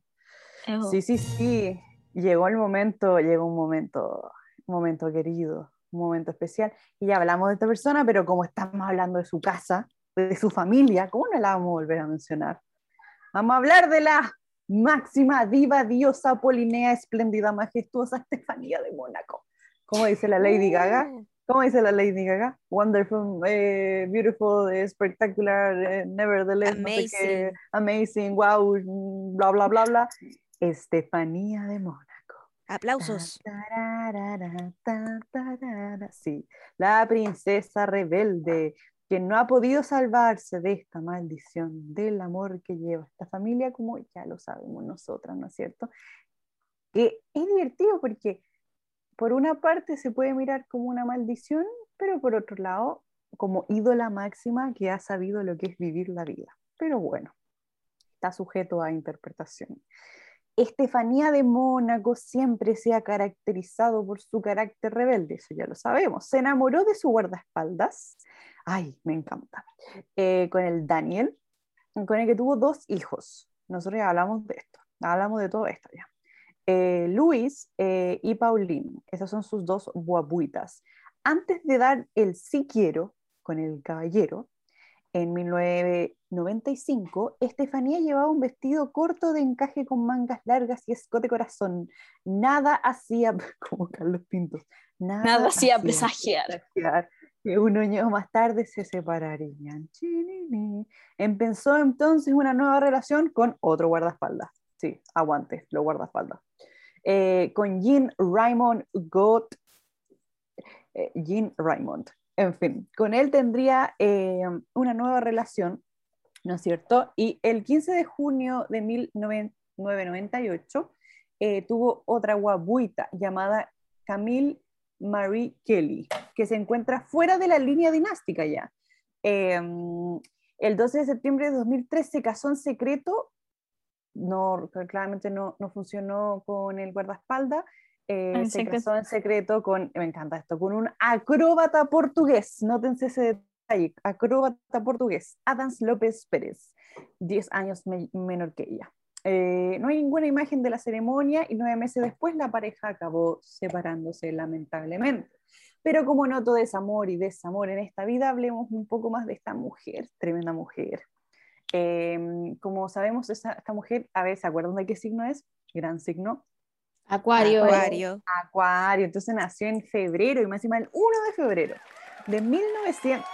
Sí, sí, sí. Llegó el momento, llegó un momento, un momento querido, un momento especial. Y ya hablamos de esta persona, pero como estamos hablando de su casa, de su familia, ¿cómo no la vamos a volver a mencionar? Vamos a hablar de la máxima diva, diosa, polinea, espléndida, majestuosa Estefanía de Mónaco. ¿Cómo dice la Lady Gaga? Oh, ¿Cómo dice la Lady Gaga? Wonderful, eh, beautiful, eh, spectacular, eh, nevertheless, no sé qué, amazing, wow, bla, bla, bla, bla. Estefanía de Mónaco. Aplausos. Sí, la princesa rebelde que no ha podido salvarse de esta maldición, del amor que lleva esta familia, como ya lo sabemos nosotras, ¿no es cierto? Que es divertido porque por una parte se puede mirar como una maldición, pero por otro lado como ídola máxima que ha sabido lo que es vivir la vida. Pero bueno, está sujeto a interpretación. Estefanía de Mónaco siempre se ha caracterizado por su carácter rebelde, eso ya lo sabemos. Se enamoró de su guardaespaldas, ay, me encanta, eh, con el Daniel, con el que tuvo dos hijos. Nosotros ya hablamos de esto, hablamos de todo esto ya. Eh, Luis eh, y Pauline, esas son sus dos guapuitas. Antes de dar el sí quiero con el caballero, en 1995, Estefanía llevaba un vestido corto de encaje con mangas largas y escote corazón. Nada hacía, como Carlos Pinto, nada, Nada hacía presagiar. presagiar que un año más tarde se separarían. Empezó entonces una nueva relación con otro guardaespaldas. Sí, aguante, lo guardaespaldas. Eh, con Jean Raymond Gott. eh, Jean Raymond. En fin, con él tendría eh, una nueva relación, ¿no es cierto? Y el 15 de junio de 1998, eh, tuvo otra guabuita llamada Camille Marie Kelly, que se encuentra fuera de la línea dinástica ya. Em, el 12 de septiembre de 2003 se casó en secreto, no, claramente no, no funcionó con el guardaespaldas, eh, En se secreto. casó en secreto con, me encanta esto, con un acróbata portugués, nótense ese acróbata portugués, Adams López Pérez, 10 años me- menor que ella. Eh, no hay ninguna imagen de la ceremonia y nueve meses después la pareja acabó separándose lamentablemente. Pero como noto desamor y desamor en esta vida, hablemos un poco más de esta mujer, tremenda mujer. Eh, como sabemos, esta, esta mujer, a ver, ¿se acuerdan de qué signo es? Gran signo. Acuario. Acuario. Acuario, entonces nació en febrero y más encima el 1 de febrero de 1900.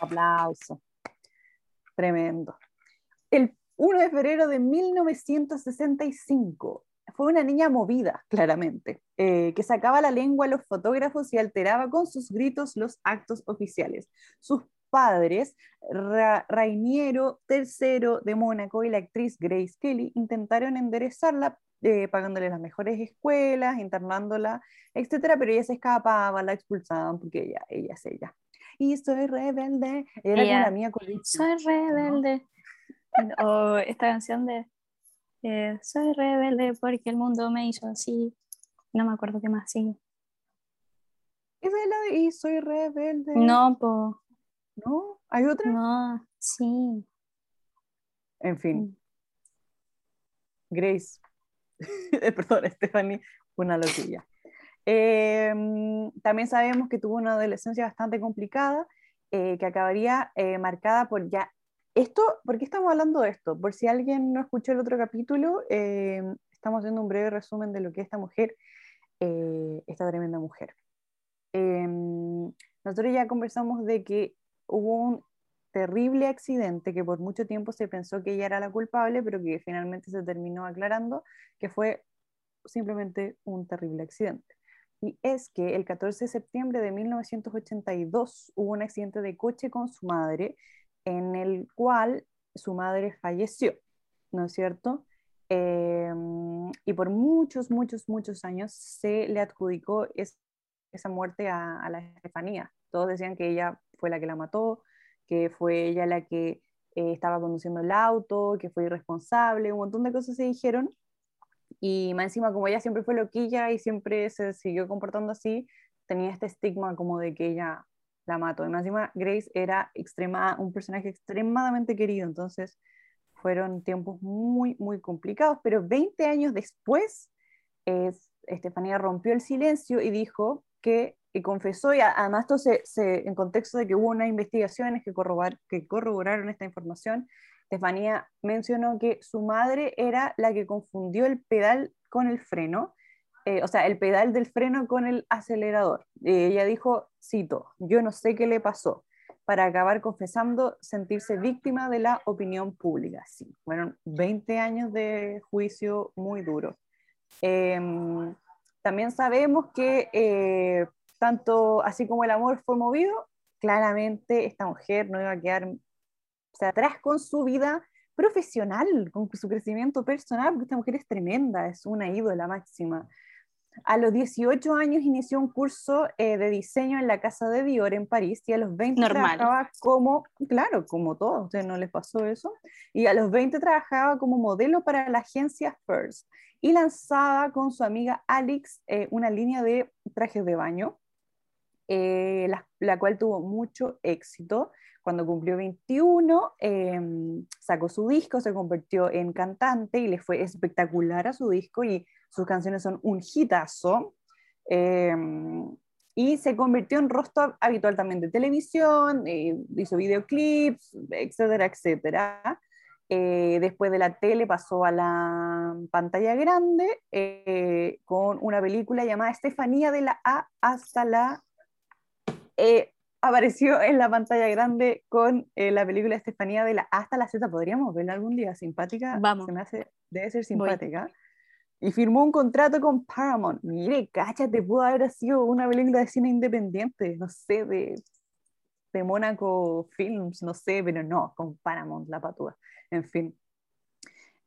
Aplauso. Tremendo. El 1 de febrero de 1965 fue una niña movida, claramente, eh, que sacaba la lengua a los fotógrafos y alteraba con sus gritos los actos oficiales. Sus padres, Ra- Rainiero III de Mónaco y la actriz Grace Kelly, intentaron enderezarla eh, pagándole las mejores escuelas, internándola, etcétera, pero ella se escapaba, la expulsaban porque ella, ella es ella. Y soy rebelde. Ella era como Ella, la mía Colucci. Soy rebelde. O esta canción de eh, Soy rebelde porque el mundo me hizo así. No me acuerdo qué más sigue. Esa es la de Y soy rebelde. No, po, ¿No? ¿Hay otra? no, sí. En fin. Grace. Perdón, Stephanie, una loquilla. Eh, también sabemos que tuvo una adolescencia bastante complicada, eh, que acabaría eh, marcada por ya. Esto, ¿por qué estamos hablando de esto? Por si alguien no escuchó el otro capítulo, eh, estamos haciendo un breve resumen de lo que es esta mujer, eh, esta tremenda mujer. Eh, nosotros ya conversamos de que hubo un terrible accidente que por mucho tiempo se pensó que ella era la culpable, pero que finalmente se terminó aclarando que fue simplemente un terrible accidente. Y es que el 14 de septiembre de 1982 hubo un accidente de coche con su madre, en el cual su madre falleció, ¿no es cierto? Eh, y por muchos, muchos, muchos años se le adjudicó es- esa muerte a, a la Estefanía. Todos decían que ella fue la que la mató, que fue ella la que eh, estaba conduciendo el auto, que fue irresponsable, un montón de cosas se dijeron. Y más encima, como ella siempre fue loquilla y siempre se siguió comportando así, tenía este estigma como de que ella la mató. Y más encima, Grace era extrema, un personaje extremadamente querido, entonces fueron tiempos muy, muy complicados, pero 20 años después, eh, Estefanía rompió el silencio y dijo que, confesó, y además esto se, se- en contexto de que hubo unas investigaciones que, que corroboraron esta información, Estefanía mencionó que su madre era la que confundió el pedal con el freno, eh, o sea, el pedal del freno con el acelerador. Eh, ella dijo, cito, yo no sé qué le pasó, para acabar confesando sentirse víctima de la opinión pública. Sí, fueron 20 años de juicio muy duro. Em, también sabemos que eh, tanto así como el amor fue movido, claramente esta mujer no iba a quedar o sea, atrás con su vida profesional, con su crecimiento personal, porque esta mujer es tremenda, es una ídola máxima. A los 18 años inició un curso eh, de diseño en la casa de Dior en París y a los 20 Normal. trabajaba como, claro, como todo, a ustedes no les pasó eso, y a los 20 trabajaba como modelo para la agencia First y lanzaba con su amiga Alex eh, una línea de trajes de baño, eh, la, la cual tuvo mucho éxito. Cuando cumplió 21, eh, sacó su disco, se convirtió en cantante y le fue espectacular a su disco y sus canciones son un hitazo. Eh, y se convirtió en rostro habitual también de televisión, eh, hizo videoclips, etcétera, etcétera. Eh, después de la tele pasó a la pantalla grande eh, con una película llamada Estefanía de la A hasta la... eh, apareció en la pantalla grande con eh, la película Estefanía de la A hasta la Z. Podríamos verla algún día, simpática. Vamos. Se me hace, debe ser Voy. simpática. Y firmó un contrato con Paramount. Mire, cáchate, pudo haber sido una película de cine independiente, no sé, de, de Mónaco Films, no sé, pero no, con Paramount, la patúa. En fin.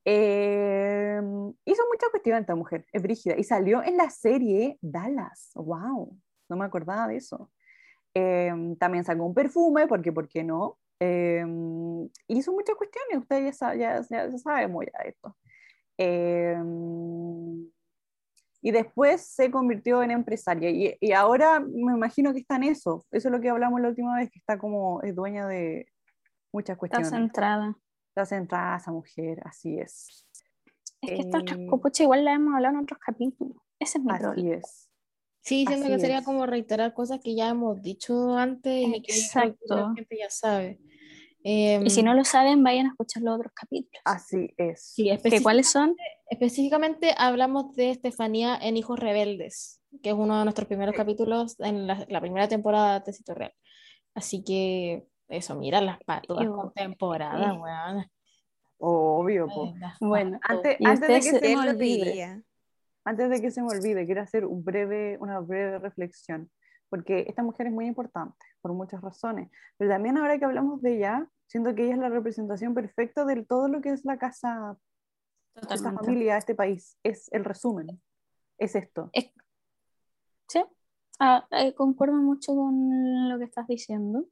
Eh, hizo mucha cuestión esta mujer, es brígida. Y salió en la serie Dallas. ¡Wow! No me acordaba de eso. Eh, también sacó un perfume, porque ¿por qué no? Eh, hizo muchas cuestiones, ustedes ya, ya, ya, ya sabemos ya de esto. Y después se convirtió en empresaria. Y, y ahora me imagino que está en eso. Eso es lo que hablamos la última vez, que está como, es dueña de muchas Está cuestiones. centrada. Está centrada esa mujer, así es. Es que esta otra Eh, copucha igual la hemos hablado en otros capítulos. Ese es mi Así problema. es. Sí, siento Así que sería es. como reiterar cosas que ya hemos dicho antes y que la gente ya sabe. Em, Y si no lo saben, vayan a escuchar los otros capítulos. Así es. sí, ¿Que específicamente, ¿Cuáles son? específicamente hablamos de Estefanía en Hijos Rebeldes, que es uno de nuestros primeros Sí. capítulos en la, la primera temporada de Tecito Real. Así que eso, mira las patodas Yo- contemporadas, sí. weón. Obvio, po. Bueno. Antes, antes de que se ¿Quién me olvide, diría? antes de que se me olvide, quiero hacer un breve, una breve reflexión, porque esta mujer es muy importante por muchas razones, pero también ahora que hablamos de ella, siento que ella es la representación perfecta de todo lo que es la casa, esta familia, este país, es el resumen, es esto. Sí, Ah, eh, concuerdo mucho con lo que estás diciendo.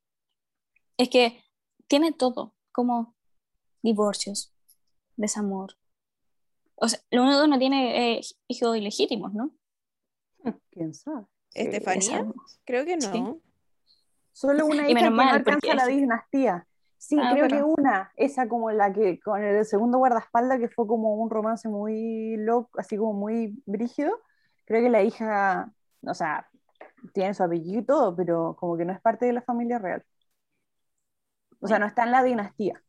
Es que tiene todo, como divorcios, desamor. O sea, lo único que no tiene eh, hijos ilegítimos, ¿no? ¿Quién sabe? ¿Estefanía? Desarmos. Creo que Sí. no. Solo una hija que mal, no alcanza la dinastía. Sí, Ah, creo bueno. que una, esa como la que con el segundo guardaespaldas, que fue como un romance muy loco, así como muy brígido. Creo que la hija, o sea, tiene su apellido y todo, pero como que no es parte de la familia real. O sea, no está en la dinastía.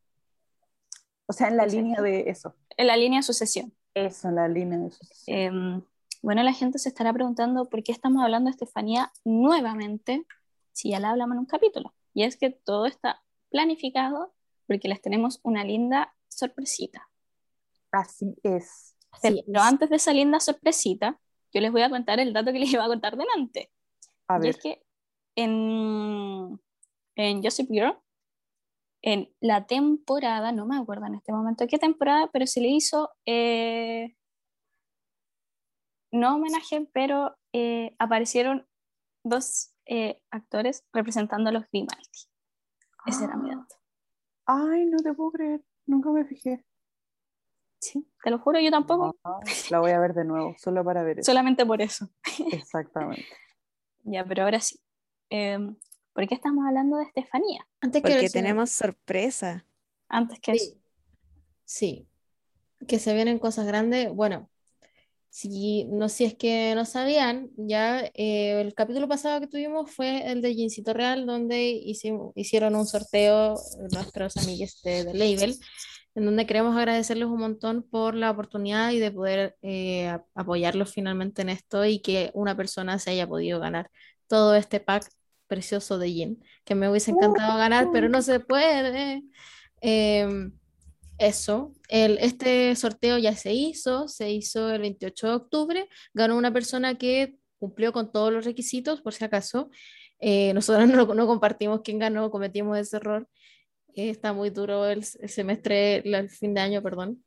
O sea, en la Exacto. línea de eso. En la línea de sucesión. Eso, en la línea de sucesión. Em, bueno, la gente se estará preguntando por qué estamos hablando de Estefanía nuevamente si ya la hablamos en un capítulo. Y es que todo está planificado porque les tenemos una linda sorpresita. Así es. Pero antes de esa linda sorpresita, yo les voy a contar el dato que les iba a contar delante. A Y ver, es que en, en Joseph Girl, en la temporada, no me acuerdo en este momento qué temporada, pero se le hizo, eh, no homenaje, pero eh, aparecieron dos eh, actores representando a los Grimaldi. Ese era mi Ah. dato. ay, no te puedo creer, nunca me fijé. Sí, te lo juro, yo tampoco, Ah, la voy a ver de nuevo, solo para ver eso. solamente por eso. Exactamente. Ya, pero ahora sí. Em, ¿Por qué estamos hablando de Estefanía? Antes que Porque eso- tenemos sorpresa. Antes que eso. Sí. Sí, que se vienen cosas grandes. Bueno, si no, si es que no sabían, ya eh, el capítulo pasado que tuvimos fue el de Gincito Real, donde hicimos, hicieron un sorteo nuestros amigos de, de Label, en donde queremos agradecerles un montón por la oportunidad y de poder eh, a- apoyarlos finalmente en esto y que una persona se haya podido ganar todo este pack precioso de Gin, que me hubiese encantado ganar, pero no se puede. Em, eso, el, este sorteo ya se hizo, se hizo el 28 de octubre, ganó una persona que cumplió con todos los requisitos, por si acaso. Eh, nosotros no, no compartimos quién ganó, cometimos ese error. Eh, está muy duro el, el semestre, la- el fin de año, perdón.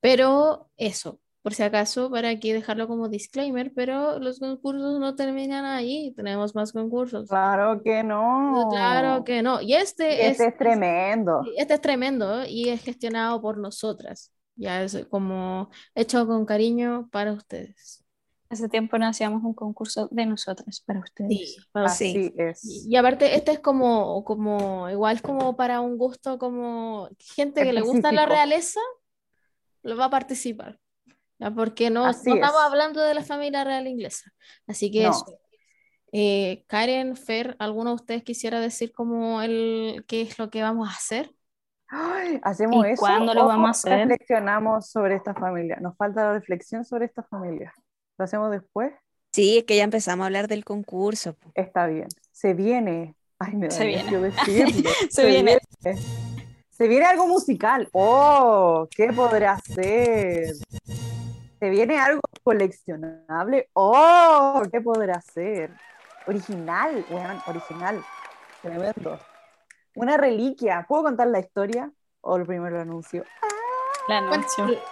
Pero eso, por si acaso, para aquí dejarlo como disclaimer, pero los concursos no terminan ahí, tenemos más concursos. Claro que no. Claro que no. Y este Este es tremendo. Sí, Este es tremendo y es gestionado por nosotras. Ya es como hecho con cariño para ustedes. Hace tiempo no hacíamos un concurso de nosotras para ustedes. para sí. Así es. Y, y aparte, este es como, como, igual como para un gusto, como gente que le gusta la Específico. realeza, lo va a participar. ¿Ya? Porque no, no estamos es. hablando de la familia real inglesa. Así que No. eso. Eh, Karen, Fer, ¿alguno de ustedes quisiera decir como el qué es lo que vamos a hacer? Ay, ¿Hacemos ¿Y eso? cuándo lo vamos a hacer? Reflexionamos sobre esta familia. Nos falta la reflexión sobre esta familia. ¿Lo hacemos después? Sí, es que ya empezamos a hablar del concurso. Está bien. Se viene. Ay, me da Se viene. decirlo. Se viene. viene. Se viene algo musical. ¡Oh! ¿Qué podrá ser? Se viene algo coleccionable. ¡Oh! ¿Qué podrá ser? Original, weón, original. Tremendo. Una reliquia. ¿Puedo contar la historia? O el primero lo anuncio. La Cuenta- anuncio.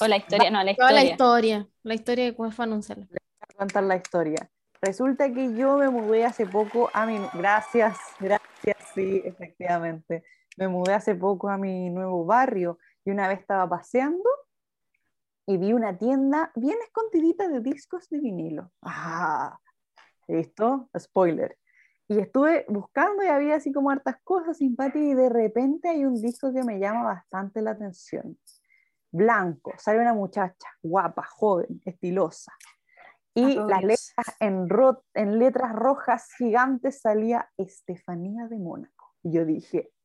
O la historia, no, la Toda la historia. historia. La historia de cómo fue anunciarla. a contar la historia. Resulta que yo me mudé hace poco a mi... Gracias, gracias, sí, efectivamente. Me mudé hace poco a mi nuevo barrio y una vez estaba paseando y vi una tienda bien escondidita de discos de vinilo. Ah, ¿listo? Spoiler. Y estuve buscando y había así como hartas cosas simpáticas y de repente hay un disco que me llama bastante la atención. Blanco, sale una muchacha guapa, joven, estilosa. Y Oh, las letras en, en letras rojas gigantes salía Estefanía de Mónaco. Y yo dije, "¡Ah!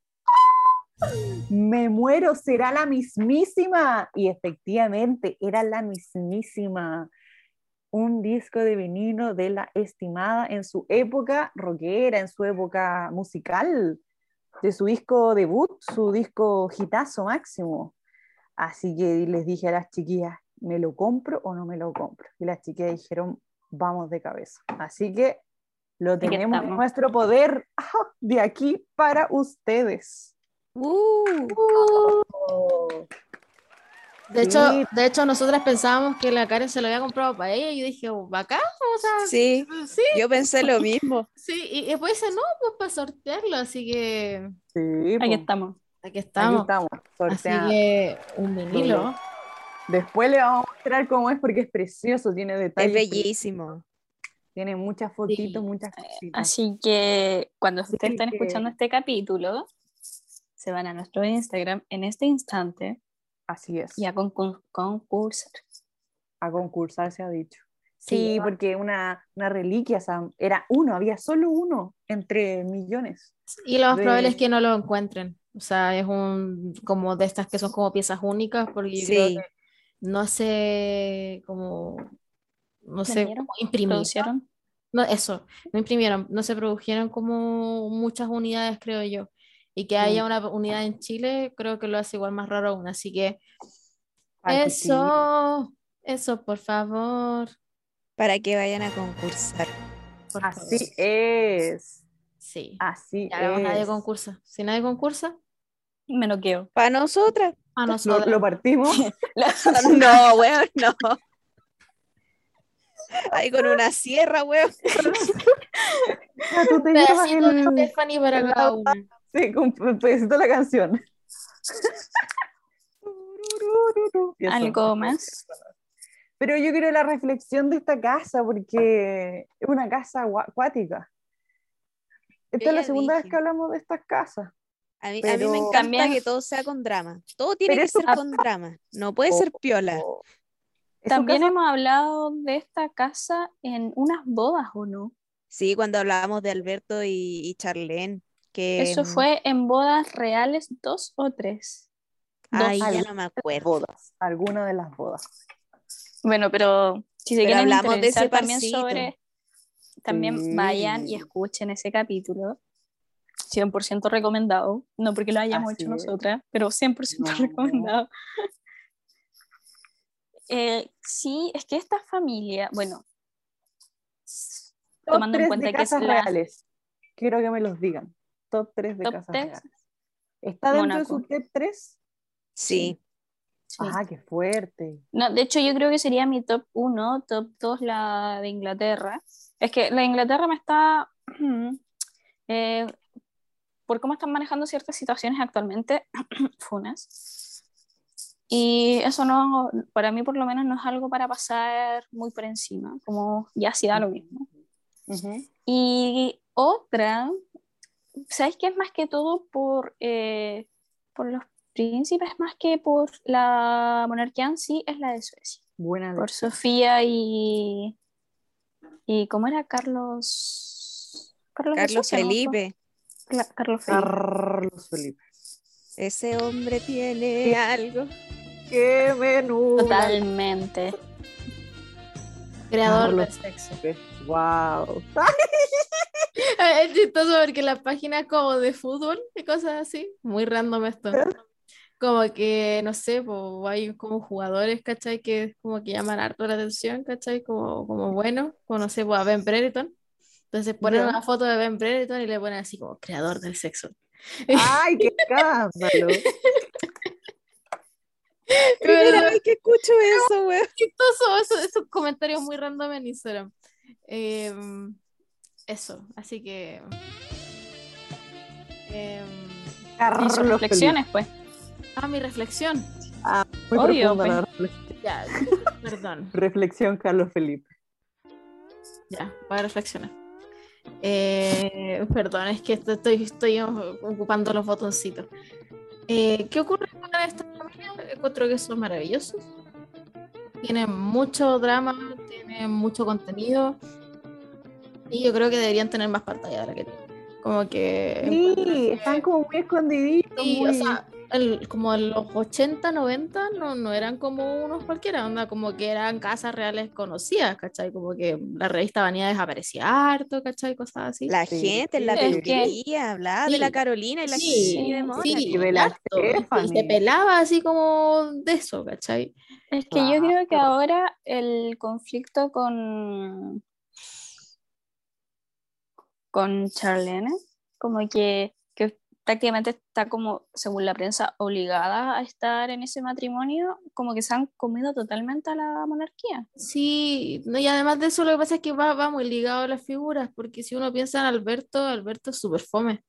Me muero, será la mismísima. Y efectivamente, era la mismísima. Un disco de vinilo de la estimada en su época rockera, en su época musical, de su disco debut, su disco hitazo máximo. Así que les dije a las chiquillas, ¿me lo compro o no me lo compro? Y las chiquillas dijeron, vamos de cabeza. Así que lo tenemos en nuestro poder de aquí para ustedes. Uh, De Sí. hecho, de hecho, nosotras pensábamos que la Karen se lo había comprado para ella y yo dije, "Oh, bacán, o sea, sí, sí, yo pensé lo mismo. sí, y después dice, no, pues para sortearlo, así que Sí, Aquí estamos. aquí Aquí estamos. estamos. Así sorteando. que un vinilo. Después le vamos a mostrar cómo es porque es precioso, tiene Es detalles. bellísimo. Tiene muchas fotitos, Sí. muchas cositas. Así que cuando ustedes están que- escuchando este capítulo, se van a nuestro Instagram en este instante Así es. y a concur- concursar. A concursar se ha dicho. Sí. Sí, porque una, una reliquia, Sam, era uno, había solo uno entre millones. Y lo más de- probable es que no lo encuentren. O sea, es un como de estas que son como piezas únicas, porque yo creo Sí. que no sé cómo, no sé. ¿Producieron? No, eso, no imprimieron, no se produjeron como muchas unidades, creo yo. Y que haya una unidad en Chile, creo que lo hace igual más raro aún. Así que Ay, que sí. eso, eso, por favor. Para que vayan a concursar. por Así favor. es. Sí. Así Ya hagamos nadie es. concursa. Si nadie concursa, Me lo quedo. Para nosotras. a Lo, nosotros. lo partimos. No, weón, no. Ahí con una sierra, weón. Ah, tú te llevas el- Stephanie para cada una. Sí, con un pedacito de la canción. ¿Algo más? Pero yo quiero la reflexión de esta casa porque es una casa acuática. Esta es la segunda vez que hablamos de estas casas. A mí, a mí Pero- me encanta También- que todo sea con drama. Todo tiene Pero que eso- ser con drama. No puede ser piola. Oh. Es su También casa- hemos hablado de esta casa en unas bodas, ¿o no? Sí, cuando hablábamos de Alberto y, y Charlene, que Eso mm, fue en bodas reales dos o tres. Ay, dos. ya no me acuerdo. bodas, alguna de las bodas. Bueno, pero si se Pero quieren hablamos de ese interesar también parcito. sobre, también vayan y escuchen ese capítulo. 100% recomendado, no porque lo hayamos Así hecho es. nosotras, pero 100% No. recomendado. Eh, sí, es que esta familia, bueno, tomando en 3 cuenta de que es casas la reales. Quiero que me los digan. Top 3 de top casas 3, reales. ¿Está dentro de su top 3? Sí, Ah, qué fuerte. No, de hecho yo creo que sería mi top 1, top 2 la de Inglaterra. Es que la de Inglaterra me está, eh, por cómo están manejando ciertas situaciones actualmente, funas. Y eso no, para mí por lo menos no es algo para pasar muy por encima, como ya sí da lo mismo. Ujú. Y otra, ¿sabes qué es más que todo por, eh, por los príncipes, más que por la monarquía en sí, es la de Suecia? Buena por. Sofía y y cómo era Carlos Carlos, Carlos. Felipe. Carlos Felipe Carlos Felipe. Ese hombre tiene algo. ¡Qué menú! totalmente Creador del Carlos. sexo. ¡Wow! Es chistoso porque la página como de fútbol y cosas así, muy random esto. Como que, no sé, pues, hay como jugadores, ¿cachai? Que como que llaman harto la atención, ¿cachai? Como, como bueno, como no sé, pues a Ben Brereton. Entonces ponen Ya. una foto de Ben Brereton y le ponen así como creador del sexo. ¡Ay, qué escándalo! Primera vez que escucho eso, weón. chistoso, eso- esos comentarios muy random en Instagram. Em, eso, así que. Y sus reflexiones, pues. ah, mi reflexión. Felipe. Muy Obvio, pues. la reflexión. Ya, perdón. Reflexión, Carlos Felipe. Ya, voy a reflexionar. Eh, perdón, es que esto- estoy, estoy ocupando los botoncitos. Eh, ¿qué ocurre con esta familia? Encuentro que son maravillosos. Tienen mucho drama, tienen mucho contenido. Y yo creo que deberían tener más pantalla de la que tienen. Como que. Sí, están como muy escondiditos. Sí, muy... o sea, el- como en los 80, 90 no, no eran como unos cualquiera, onda, como que eran casas reales conocidas, ¿cachai? Como que la revista Vanidad desaparecía harto, ¿cachai? Cosas así. La Sí, gente en la es que- peluquería hablaba de Sí. la Carolina y la Sí, de sí, Mónaco. Sí, Y de la harto, y- y se pelaba así como de eso, ¿cachai? Es que yo creo que ahora el conflicto con con Charlene, como que, que prácticamente está como, según la prensa, obligada a estar en ese matrimonio, como que se han comido totalmente a la monarquía. Sí, no, y además de eso lo que pasa es que va, va muy ligado a las figuras, porque si uno piensa en Alberto, Alberto es súper fome,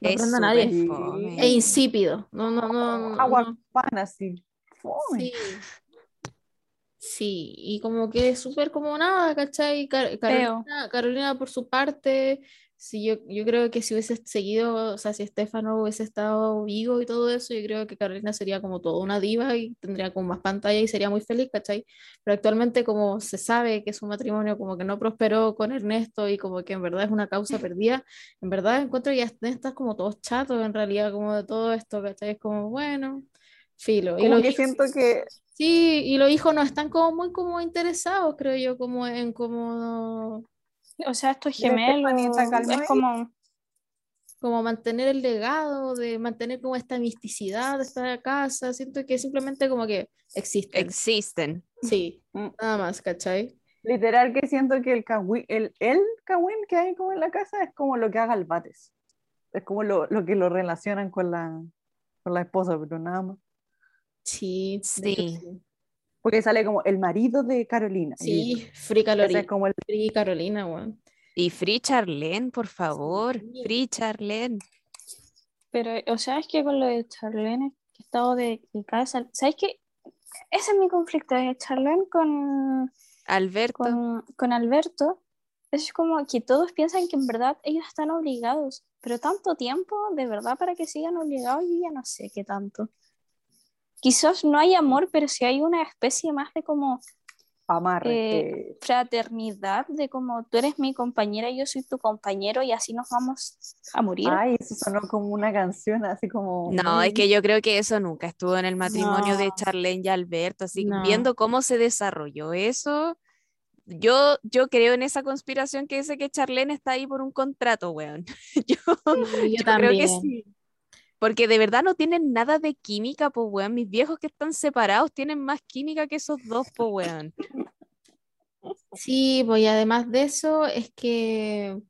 No Es a nadie. fome. e insípido, no, no, no, no, Agua no. pan así. Fome. Sí. Sí, y como que es súper como nada, ¿cachai? Car-. Carolina, Carolina por su parte, si yo, yo creo que si hubiese seguido, o sea, si Estefano hubiese estado vivo y todo eso, yo creo que Carolina sería como toda una diva y tendría como más pantalla y sería muy feliz, ¿cachai? Pero actualmente como se sabe que su matrimonio como que no prosperó con Ernesto y como que en verdad es una causa perdida, en verdad encuentro que ya están como todos chatos en realidad como de todo esto, ¿cachai? Es como, bueno, filo. Y Como los que hijos- siento que Sí, y los hijos no están como muy como interesados, creo yo, como en como, O sea, estos Mira, gemelos Stephanie está calmada. es como, como mantener el legado, de mantener como esta misticidad de esta casa. Siento que simplemente como que existen. Existen. Sí, Mm. nada más, ¿cachai? literal que siento que el cagüín, el, el cagüín que hay como en la casa es como lo que haga el Bates. Es como lo, lo que lo relacionan con la, con la esposa, pero nada más. Sí. sí. Porque sale como el marido de Carolina. Sí, Free Calori- es como el Free Carolina, weón. Y Free Charlene, por favor. Sí. Free Charlene. pero, o sea, es que con lo de Charlene, que he estado de, casa, ¿sabes qué? Ese es mi conflicto de Charlene con, Alberto. con, con Alberto, es como que todos piensan que en verdad ellos están obligados, pero tanto tiempo, de verdad, para que sigan obligados, yo ya no sé qué tanto. Quizás no hay amor, pero sí hay una especie más de como amarre. eh, eh, fraternidad, de como tú eres mi compañera y yo soy tu compañero y así nos vamos a morir. ay, eso sonó como una canción así como. No, es que yo creo que eso nunca estuvo en el matrimonio de No. Charlene y Alberto, así No. viendo cómo se desarrolló eso, yo, yo creo en esa conspiración que dice que Charlene está ahí por un contrato, weón. yo, Sí, yo yo creo que sí. Porque de verdad no tienen nada de química, pues, weón. Mis viejos que están separados tienen más química que esos dos, pues, weón. Sí, pues y además de eso es que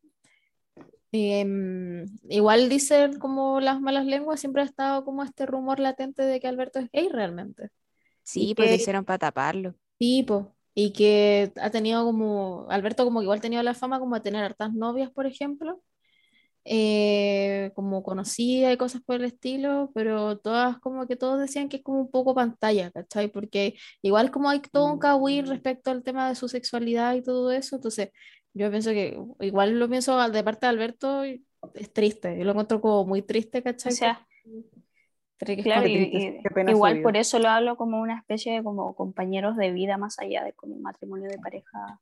em, igual dicen como las malas lenguas, siempre ha estado como este rumor latente de que Alberto es gay realmente. Sí, pues lo hicieron para taparlo. Sí, pues, y que ha tenido como, Alberto como que igual ha tenido la fama como de tener hartas novias, por ejemplo, eh, como conocida y cosas por el estilo, pero todas como que todos decían que es como un poco pantalla, ¿cachai? Porque igual como hay todo un cagüín respecto al tema de su sexualidad y todo eso, entonces yo pienso que igual lo pienso de parte de Alberto, es triste, yo lo encuentro como muy triste, O ¿cachai? sea, Porque es claro, y- y igual por eso lo hablo como una especie de como compañeros de vida más allá de como un matrimonio de pareja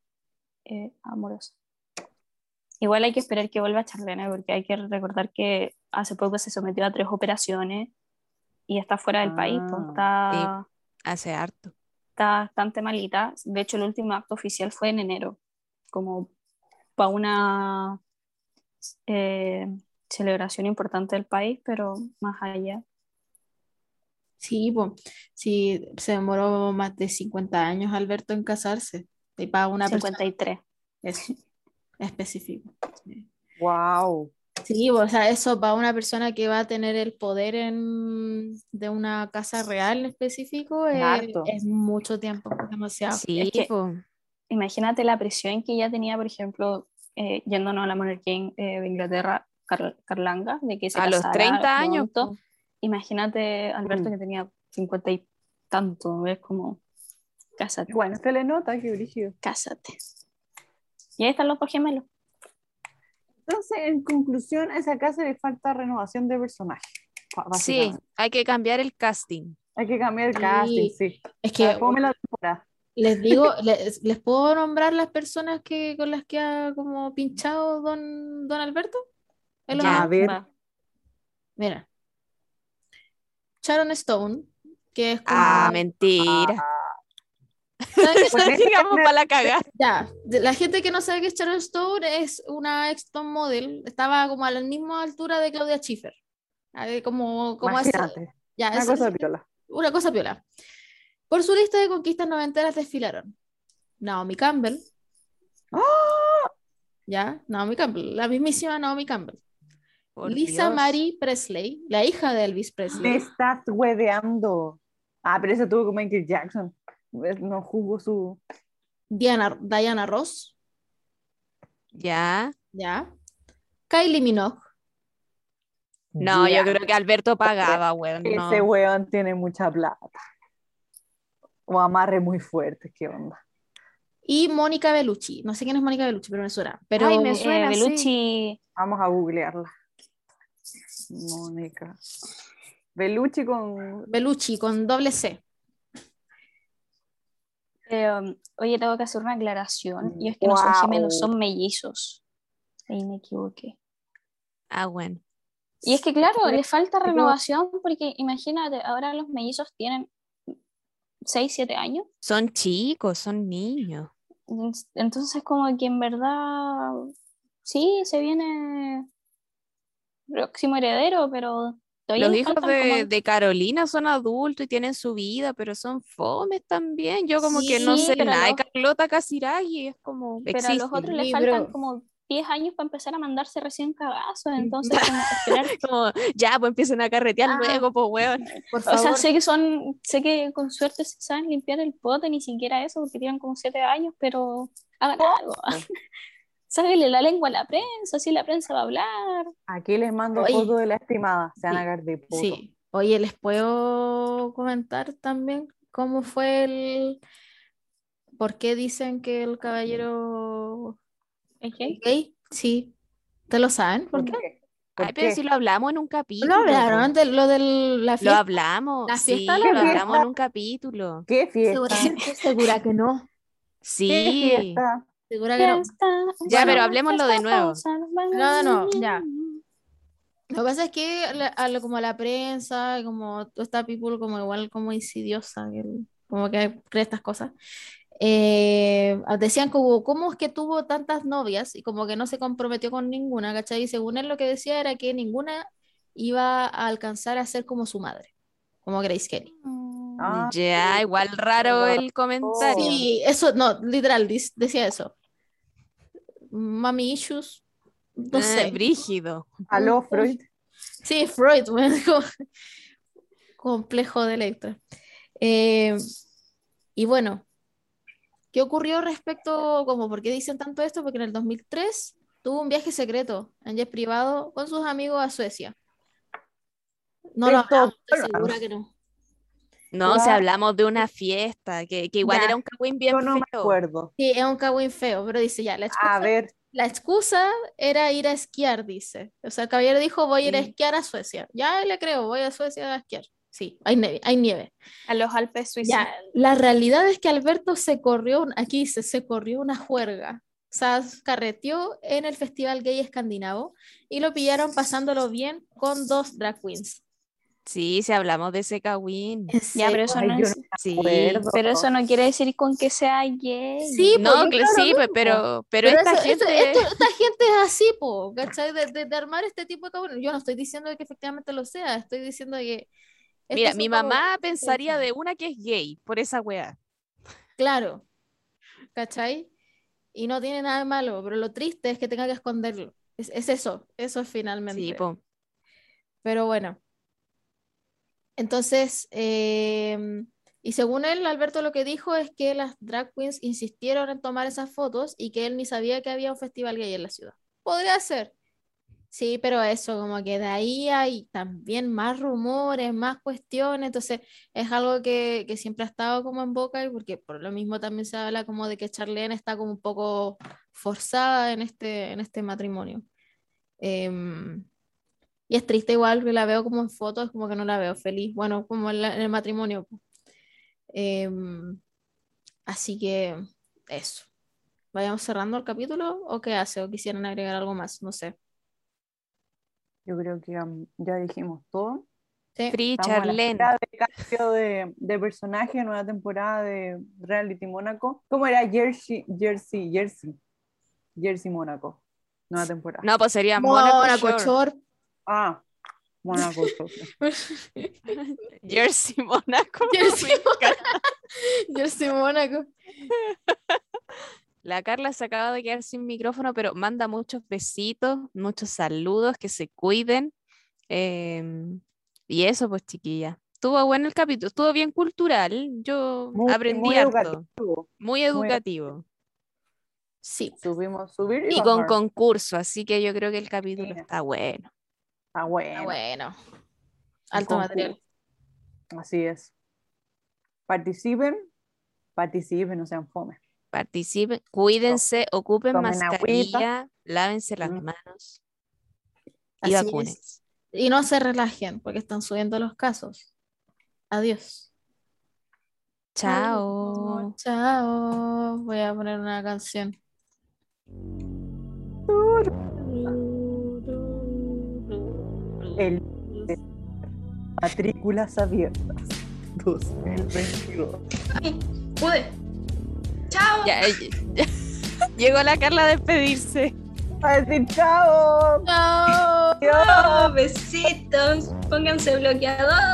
eh, amorosa. Igual hay que esperar que vuelva Charlene porque hay que recordar que hace poco se sometió a tres operaciones y está fuera del país, pues, Ah, está, Hace harto. está bastante malita. De hecho, el último acto oficial fue en enero, como para una eh, celebración importante del país, pero más allá. Sí, po. Sí, se demoró más de 50 años Alberto en casarse. Y para una persona 53. es específico. Sí. Wow. Sí, o sea, eso para una persona que va a tener el poder en, de una casa real en específico Es eh, es mucho tiempo, es demasiado. Sí, es que- po. Imagínate la presión que ella tenía, por ejemplo, eh, yéndonos a la monarquía eh, de Inglaterra, Car- Carlanga, de que se a los casara 30 años. pronto. Imagínate Alberto Mm. que tenía 50 y tanto, es como, cásate, Bueno, se le nota que brígido. cásate. Y ahí están los dos gemelos. Entonces, en conclusión, a esa casa le falta renovación de personaje. Sí, hay que cambiar el casting. Hay que cambiar el casting, sí. Es que Fome la temporada. les digo, les, les puedo nombrar las personas que con las que ha como pinchado don, don Alberto. Los Ya, a ver. Va. Mira. Sharon Stone, que es como... Ah, mentira. ¿Saben Pues para la. Ya, la gente que no sabe que es Sharon Stone es una ex top model, estaba como a la misma altura de Claudia Schiffer. Como, como Imagínate. ya, Una cosa viola. una cosa piola. Por su lista de conquistas noventeras desfilaron Naomi Campbell. ¡Ah! Ya, Naomi Campbell, la mismísima Naomi Campbell. Por Lisa Dios. Marie Presley, la hija de Elvis Te Presley. estás hueveando. Ah, pero ese tuvo con Michael Jackson. Pues, No jugó su. Diana, Diana Ross, Ya. ya. Kylie Minogue, No, Ya. yo creo que Alberto pagaba, weón. no. Ese weón tiene mucha plata. O amarre muy fuerte, ¿qué onda? y Mónica Bellucci. No sé quién es Mónica Bellucci, pero me suena. Pero Ay, me Eh, suena, sí. Bellucci, Vamos a googlearla. Mónica. Belucci con. Bellucci con doble C. eh, oye, tengo que hacer una aclaración, y es que no son gemelos, son mellizos. Ahí me equivoqué. Ah, bueno. Y es que, claro, Pero- le falta renovación porque imagínate, ahora los mellizos tienen 6, 7 años. Son chicos, son niños. Entonces, como que en verdad, sí, se viene próximo heredero, pero todavía Los hijos de, como- de Carolina son adultos y tienen su vida, pero son fomes también. Yo como que no sé nada de los- Carlota Casiraghi, es como Pero a los otros le Sí, faltan como 10 años para empezar a mandarse recién cagazos, entonces como esperar. Como, ya, pues empiecen a carretear Ah. luego, pues weón. Por O sea, sé que son, sé que con suerte se saben limpiar el pote, ni siquiera eso, porque tienen como 7 años, pero hagan algo. Sáquenle la lengua a la prensa, así la prensa va a hablar. Aquí les mando Oye. fotos de la estimada. Se van a Sí, cagar de poto. Sí. Oye, ¿les puedo comentar también cómo fue el... ¿Por qué dicen que el caballero ¿Es gay? gay? Sí. ¿Te lo saben? ¿Por qué? ¿Por Ay, pero qué? si lo hablamos en un capítulo. No hablaron antes lo de la Lo fiesta. hablamos, la sí, fiesta lo la hablamos fiesta. en un capítulo. ¿Qué fiesta? Segura, segura que no. ¿Qué Sí. fiesta? Segura que no. Ya, bueno, pero hablemoslo de nuevo. No, no, a ya. Lo que pasa es que a lo- como a la prensa, como toda esta people como igual como insidiosa, como que cree estas cosas, eh, decían como, ¿cómo es que tuvo tantas novias? Y como que no se comprometió con ninguna, ¿cachai? Y según él lo que decía era que ninguna iba a alcanzar a ser como su madre, como Grace Kelly. Ah, Ya, igual raro el comentario. Sí, eso, no, literal, decía eso. Mami issues, no Eh, sé. brígido. Aló, Freud. Sí, Freud, bueno, complejo de Electra. Eh, y bueno, ¿qué ocurrió respecto, como, por qué dicen tanto esto? Porque en el 2003 tuvo un viaje secreto en jet privado con sus amigos a Suecia. No lo hablamos, estoy segura que no. No, si Ya. hablamos de una fiesta, que, que igual Ya. era un cagüín bien Yo no me acuerdo. Sí, es un cagüín feo, pero dice ya, la excusa, A ver, la excusa era ir a esquiar, dice. O sea, el caballero dijo, voy a ir a esquiar a Suecia. Ya le creo, voy a Suecia a esquiar. Sí, hay nieve. Hay nieve. A los Alpes suizos. Ya, la realidad es que Alberto se corrió, aquí dice, se corrió una juerga. O sea, carreteó en el Festival Gay Escandinavo y lo pillaron pasándolo bien con dos drag queens. Sí, si hablamos de. ¿En Ya, pero eso Ay, no es- Sí. acuerdo. Pero eso no quiere decir con que sea gay. Sí, No, yo cl- creo lo sí, pero, pero, Pero esta eso- gente. esto- esta gente es así, po, ¿cachai? De, de- de armar este tipo de cagüines. Yo no estoy diciendo que efectivamente lo sea, estoy diciendo que... Mira, mi como- mamá pensaría de una que es gay por esa wea. Claro, ¿cachai? Y no tiene nada de malo, pero lo triste es que tenga que esconderlo. Es, es eso, eso es finalmente. Sí, po. Pero bueno. Entonces, em, y según él, Alberto lo que dijo es que las drag queens insistieron en tomar esas fotos y que él ni sabía que había un festival gay en la ciudad. Podría ser. Sí, pero eso, como que de ahí hay también más rumores, más cuestiones, entonces es algo que, que siempre ha estado como en boca y porque por lo mismo también se habla como de que Charlene está como un poco forzada en este, en este matrimonio. Em, y es triste igual que la veo como en fotos, como que no la veo feliz, bueno, como en, la- en el matrimonio. Em, así que eso. ¿Vayamos cerrando el capítulo o qué hace? ¿O quisieran agregar algo más? No sé. Yo creo que um, ya dijimos todo. Sí. Free Charlene. de cambio de, de personaje, nueva temporada de Reality Mónaco. ¿Cómo era Jersey, Jersey, Jersey? Jersey Mónaco. Nueva temporada. No, pues sería Mónaco Mónaco Shore. Shore. Ah, Mónaco. Jersey Mónaco. Jersey encanta. Jersey Mónaco. La Carla se acaba de quedar sin micrófono, pero manda muchos besitos, muchos saludos, que se cuiden. em, y eso, pues, chiquilla. Estuvo bueno el capítulo, estuvo bien cultural. Yo Muy- aprendí muy harto, educativo. muy educativo. Sí. Subimos, subir y, Y con concurso, así que yo creo que el capítulo está bueno. Ah, bueno. Ah, bueno. Alto concurso. material. Así es. Participen, participen, no sean fome. Participen, cuídense, ocupen tomen agüita. mascarilla, lávense las Mm. manos y vacúnense. Y no se relajen porque están subiendo los casos. Adiós. Chao. Chao. Voy a poner una canción. El matrículas abiertas 2022. Ay, pude. Chao. Ya, eh, ya. Llegó la Carla a despedirse. A decir chao. Chao. Chao, besitos. Pónganse bloqueador.